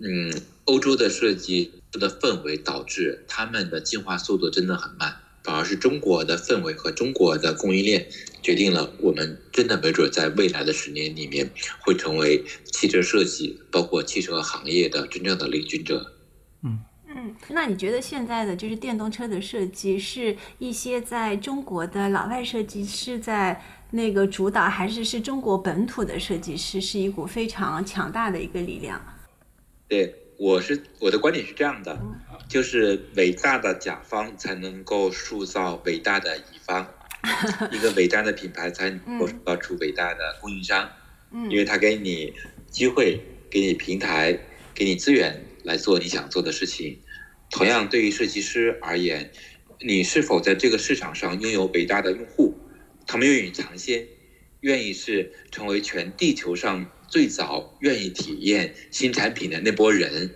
嗯，欧洲的设计的氛围导致他们的进化速度真的很慢，反而是中国的氛围和中国的供应链决定了我们真的没准在未来的十年里面会成为汽车设计，包括汽车行业的真正的领军者。嗯，嗯那你觉得现在的就是电动车的设计，是一些在中国的老外设计师在那个主导，还是是中国本土的设计师是一股非常强大的一个力量？对，我是我的观点是这样的，就是伟大的甲方才能够塑造伟大的乙方，<laughs> 一个伟大的品牌才能够塑造出伟大的供应商，嗯。因为他给你机会，给你平台，给你资源来做你想做的事情。同样，对于设计师而言，你是否在这个市场上拥有伟大的用户，他们愿意尝鲜，愿意是成为全地球上最早愿意体验新产品的那波人，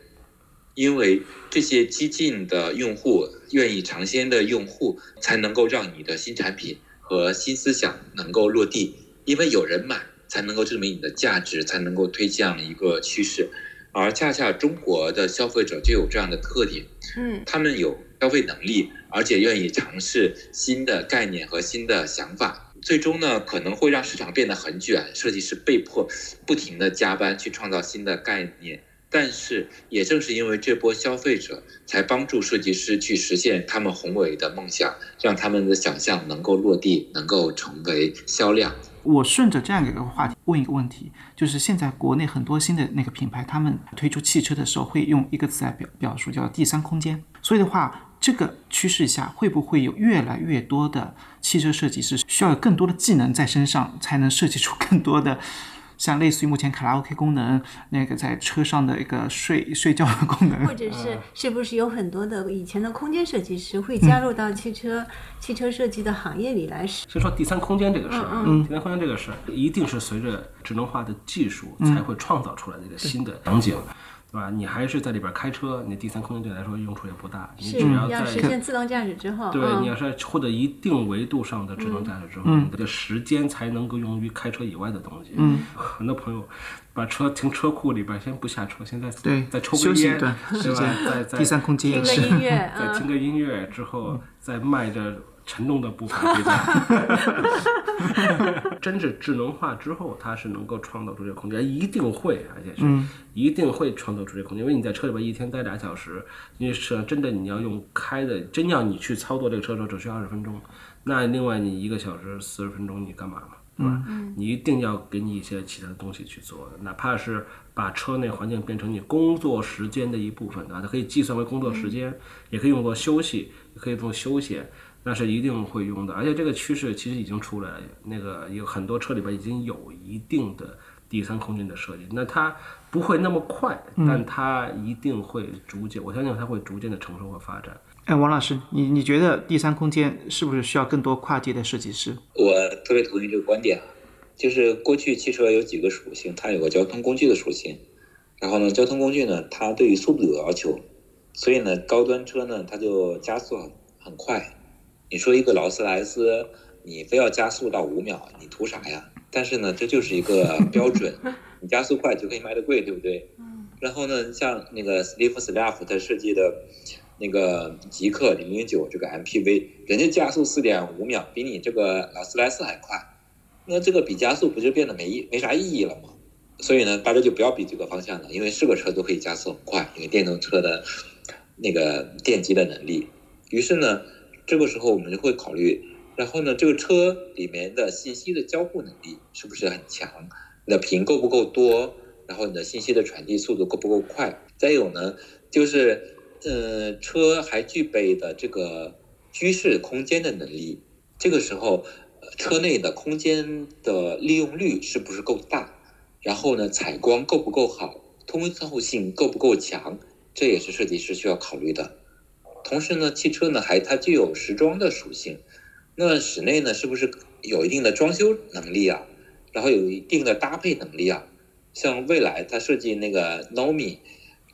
因为这些激进的用户、愿意尝鲜的用户，才能够让你的新产品和新思想能够落地，因为有人买，才能够证明你的价值，才能够推向一个趋势。而恰恰中国的消费者就有这样的特点，嗯他们有消费能力，而且愿意尝试新的概念和新的想法。最终呢，可能会让市场变得很卷，设计师被迫不停的加班去创造新的概念。但是，也正是因为这波消费者，才帮助设计师去实现他们宏伟的梦想，让他们的想象能够落地，能够成为销量。我顺着这样一个话题问一个问题，就是现在国内很多新的那个品牌，他们推出汽车的时候会用一个词来表表述，叫第三空间。所以的话，这个趋势下，会不会有越来越多的汽车设计师需要有更多的技能在身上，才能设计出更多的像类似于目前卡拉 OK 功能，那个在车上的一个睡睡觉的功能？或者是是不是有很多的以前的空间设计师会加入到汽车、汽车设计的行业里来所以说第三空间这个事儿，嗯第三空间这个事儿一定是随着智能化的技术才会创造出来的一个新的场景。对吧？你还是在里边开车，你第三空间对你来说用处也不大。你是只要要在实现自动驾驶之后，对，嗯你要是获得一定维度上的智能驾驶之后，你的时间才能够用于开车以外的东西。嗯，很多朋友把车停车库里边，先不下车，现在对再抽根烟，息一段对吧？时间再再第三空间也听个是。音乐，<laughs> 再听嗯，个音乐之后，再迈着沉重的步伐。<laughs> 真是智能化之后，它是能够创造出这个空间，一定会，而且是一定会创造出这个空间。因为你在车里边一天待俩小时，因为实际上真的你要用开的，真要你去操作这个车的时候，只需要二十分钟。那另外你一个小时四十分钟你干嘛嘛？对吧？你一定要给你一些其他的东西去做，哪怕是把车内环境变成你工作时间的一部分，对吧？它可以计算为工作时间，也可以用作休息，也可以做休闲，那是一定会用的。而且这个趋势其实已经出来了，那个有很多车里边已经有一定的第三空间的设计，那它不会那么快，但它一定会逐渐，我相信它会逐渐的成熟和发展。哎，王老师，你你觉得第三空间是不是需要更多跨界的设计师？我特别同意这个观点啊，就是过去汽车有几个属性，它有个交通工具的属性，然后呢，交通工具呢，它对于速度有要求，所以呢，高端车呢，它就加速很很快。你说一个劳斯莱斯，你非要加速到五秒，你图啥呀？但是呢，这就是一个标准，<laughs> 你加速快就可以卖得贵，对不对？然后呢，像那个 Steve Slaff 他设计的那个极氪零零九这个 MPV，人家加速四点五秒，比你这个劳斯莱斯还快，那这个比加速不就变得没意没啥意义了吗？所以呢，大家就不要比这个方向了，因为是个车都可以加速很快，因为电动车的那个电机的能力。于是呢，这个时候我们就会考虑，然后呢，这个车里面的信息的交互能力是不是很强？你的屏够不够多？然后你的信息的传递速度够不够快？再有呢，就是呃，车还具备的这个居室空间的能力。这个时候，车内的空间的利用率是不是够大？然后呢，采光够不够好？通透性够不够强？这也是设计师需要考虑的。同时呢，汽车呢还它具有时装的属性，那室内呢是不是有一定的装修能力啊？然后有一定的搭配能力啊？像未来它设计那个 Nomi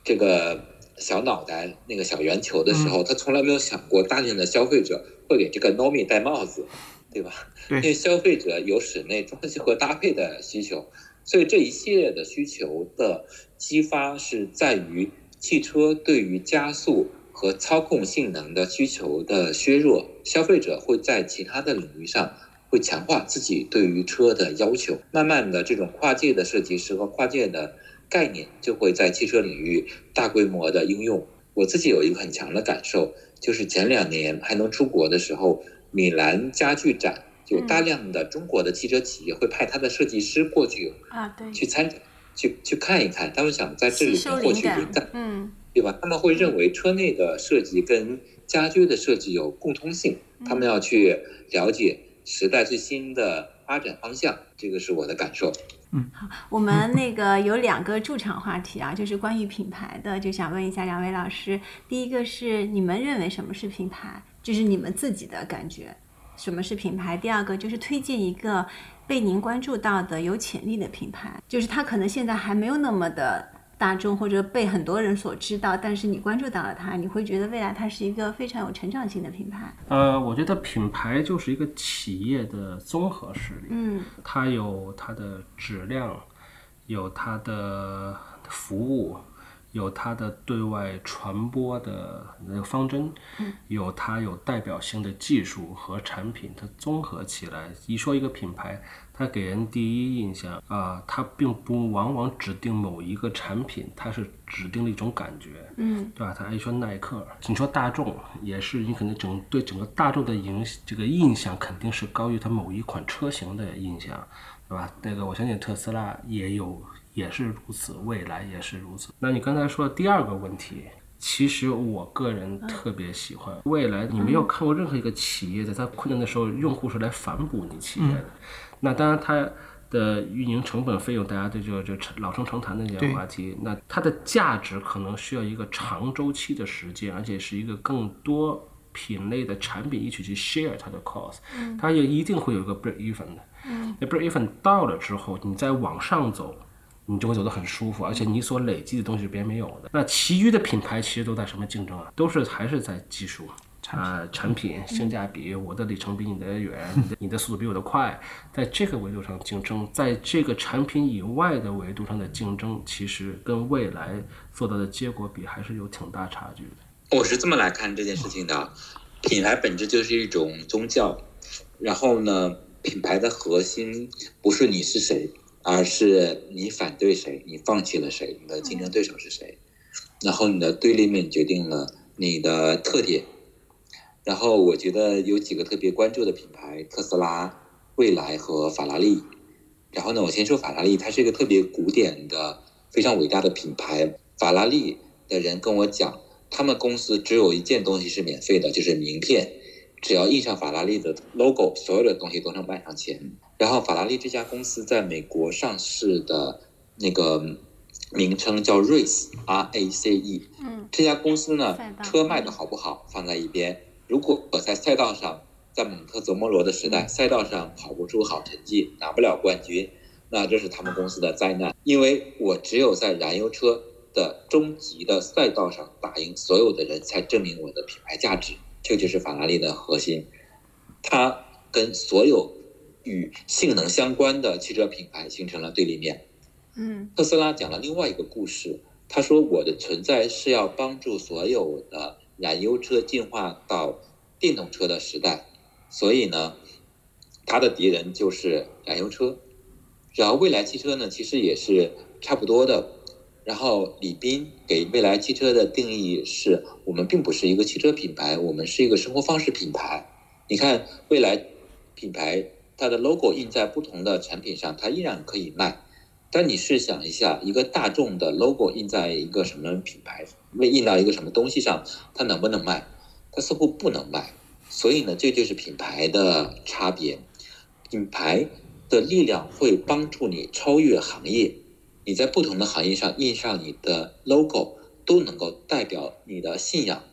这个小脑袋那个小圆球的时候，他从来没有想过大量的消费者会给这个 Nomi 戴帽子，对吧？因为消费者有室内装修和搭配的需求，所以这一系列的需求的激发是在于汽车对于加速和操控性能的需求的削弱，消费者会在其他的领域上会强化自己对于车的要求，慢慢的这种跨界的设计师和跨界的概念就会在汽车领域大规模的应用。我自己有一个很强的感受，就是前两年还能出国的时候，米兰家具展有大量的中国的汽车企业会派他的设计师过去啊，对，去参展，去去看一看，他们想在这里面获取灵感嗯对吧？他们会认为车内的设计跟家居的设计有共通性，他们要去了解时代最新的发展方向，这个是我的感受。嗯，好我们那个有两个驻场话题啊，就是关于品牌的，就想问一下两位老师。第一个是你们认为什么是品牌，就是你们自己的感觉，什么是品牌？第二个就是推荐一个被您关注到的有潜力的品牌，就是它可能现在还没有那么的大众或者被很多人所知道，但是你关注到了它，你会觉得未来它是一个非常有成长性的品牌。呃，我觉得品牌就是一个企业的综合实力。嗯它有它的质量，有它的服务，有它的对外传播的那个方针，有它有代表性的技术和产品，它综合起来，一说一个品牌，它给人第一印象啊、它并不往往指定某一个产品，它是指定了一种感觉。嗯对吧？他一说耐克，你说大众也是，你可能整对整个大众的影这个印象肯定是高于它某一款车型的印象，对吧？那个我相信特斯拉也有也是如此，未来也是如此。那你刚才说的第二个问题，其实我个人特别喜欢。未来你没有看过任何一个企业在它困难的时候，用户是来反哺你企业的。那当然它。的运营成本费用，大家对这个就老生常谈的这些话题，那它的价值可能需要一个长周期的时间，而且是一个更多品类的产品一起去 share 它的 cost，它也一定会有一个 break even 的。那 break even 到了之后，你再往上走，你就会走得很舒服，而且你所累积的东西是别人没有的。那其余的品牌其实都在什么竞争啊？都是还是在技术。啊，产品性价比，我的里程比你的远，你的 <laughs> 你的速度比我的快，在这个维度上竞争，在这个产品以外的维度上的竞争，其实跟未来做到的结果比，还是有挺大差距的。我是这么来看这件事情的，品牌本质就是一种宗教，然后呢，品牌的核心不是你是谁，而是你反对谁，你放弃了谁，你的竞争对手是谁，然后你的对立面决定了你的特点。然后我觉得有几个特别关注的品牌：特斯拉、蔚来和法拉利。然后呢，我先说法拉利，它是一个特别古典的、非常伟大的品牌。法拉利的人跟我讲，他们公司只有一件东西是免费的，就是名片。只要印上法拉利的 logo，所有的东西都能卖上钱。然后法拉利这家公司在美国上市的那个名称叫 Race，R A C E。嗯。这家公司呢，车卖的好不好放在一边。如果我在赛道上，在蒙特泽莫罗的时代，赛道上跑不出好成绩，拿不了冠军，那这是他们公司的灾难。因为我只有在燃油车的终极的赛道上打赢所有的人，才证明我的品牌价值。这就是法拉利的核心，它跟所有与性能相关的汽车品牌形成了对立面。嗯，特斯拉讲了另外一个故事，他说我的存在是要帮助所有的。燃油车进化到电动车的时代，所以呢，它的敌人就是燃油车。然后未来汽车呢，其实也是差不多的。然后李斌给未来汽车的定义是：我们并不是一个汽车品牌，我们是一个生活方式品牌。你看未来品牌，它的 logo 印在不同的产品上，它依然可以卖。但你试想一下，一个大众的 logo 印在一个什么品牌？为印到一个什么东西上，它能不能卖？它似乎不能卖。所以呢，这就是品牌的差别。品牌的力量会帮助你超越行业。你在不同的行业上印上你的 logo，都能够代表你的信仰，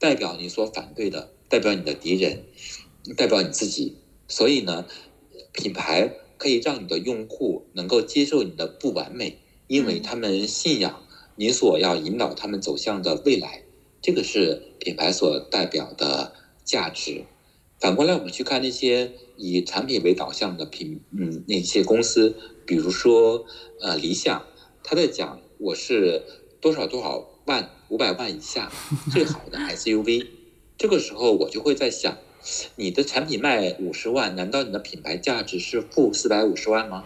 代表你所反对的，代表你的敌人，代表你自己。所以呢，品牌可以让你的用户能够接受你的不完美，因为他们信仰。你所要引导他们走向的未来，这个是品牌所代表的价值。反过来，我们去看那些以产品为导向的品，嗯，那些公司，比如说呃，理想，他在讲我是多少多少万，五百万以下最好的 SUV。这个时候，我就会在想，你的产品卖五十万，难道你的品牌价值是负四百五十万吗？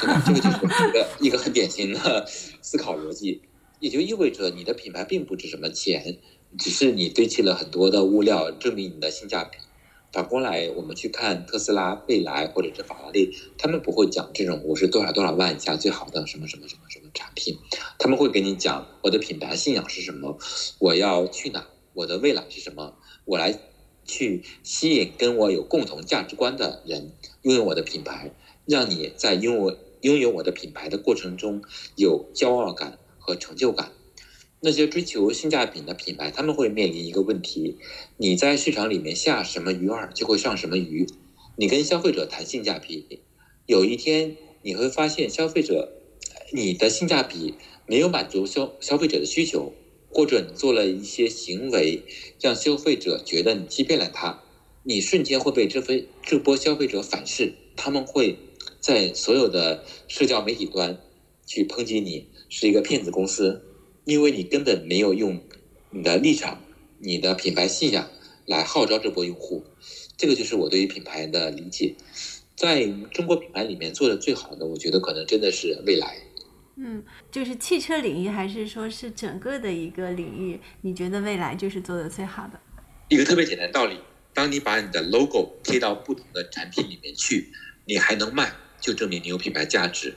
对吧？这个就是一个一个很典型的思考逻辑。也就意味着你的品牌并不值什么钱，只是你堆砌了很多的物料，证明你的性价比。反过来，我们去看特斯拉、蔚来或者是法拉利，他们不会讲这种我是多少多少万以下最好的什么什么什么什么产品，他们会给你讲我的品牌信仰是什么，我要去哪，我的未来是什么，我来去吸引跟我有共同价值观的人，拥有我的品牌，让你在拥有拥有我的品牌的过程中有骄傲感。和成就感，那些追求性价比的品牌，他们会面临一个问题：你在市场里面下什么鱼饵，就会上什么鱼。你跟消费者谈性价比，有一天你会发现，消费者你的性价比没有满足消消费者的需求，或者你做了一些行为，让消费者觉得你欺骗了他，你瞬间会被这非这波消费者反噬，他们会在所有的社交媒体端去抨击你。是一个骗子公司，因为你根本没有用你的立场、你的品牌信仰来号召这波用户。这个就是我对于品牌的理解。在中国品牌里面做的最好的，我觉得可能真的是蔚来。嗯，就是汽车领域，还是说是整个的一个领域？你觉得未来就是做的最好的？一个特别简单道理：当你把你的 logo 贴到不同的产品里面去，你还能卖，就证明你有品牌价值。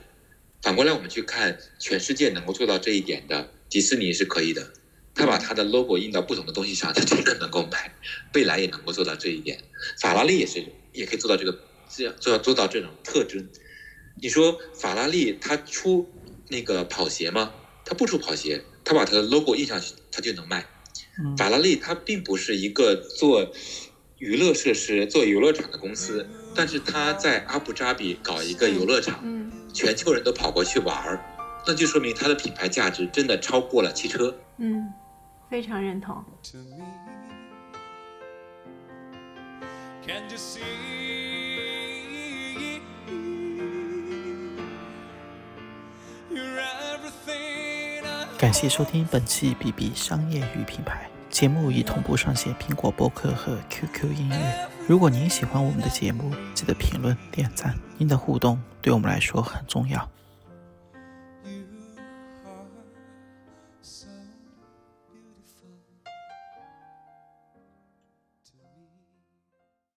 反过来，我们去看全世界能够做到这一点的，迪士尼是可以的，他把他的 logo 印到不同的东西上，他真的能够卖。蔚来也能够做到这一点，法拉利也是，也可以做到这个，这样做到做到这种特征。你说法拉利它出那个跑鞋吗？他不出跑鞋，他把他的 logo 印上去，他就能卖。嗯法拉利它并不是一个做娱乐设施、做游乐场的公司，但是他在阿布扎比搞一个游乐场，嗯全球人都跑过去玩儿，那就说明它的品牌价值真的超过了汽车。嗯，非常认同。Can't you see? 感谢收听本期 BB 商业与品牌节目，已同步上线苹果播客和 QQ 音乐。如果您喜欢我们的节目，记得评论点赞，您的互动对我们来说很重要。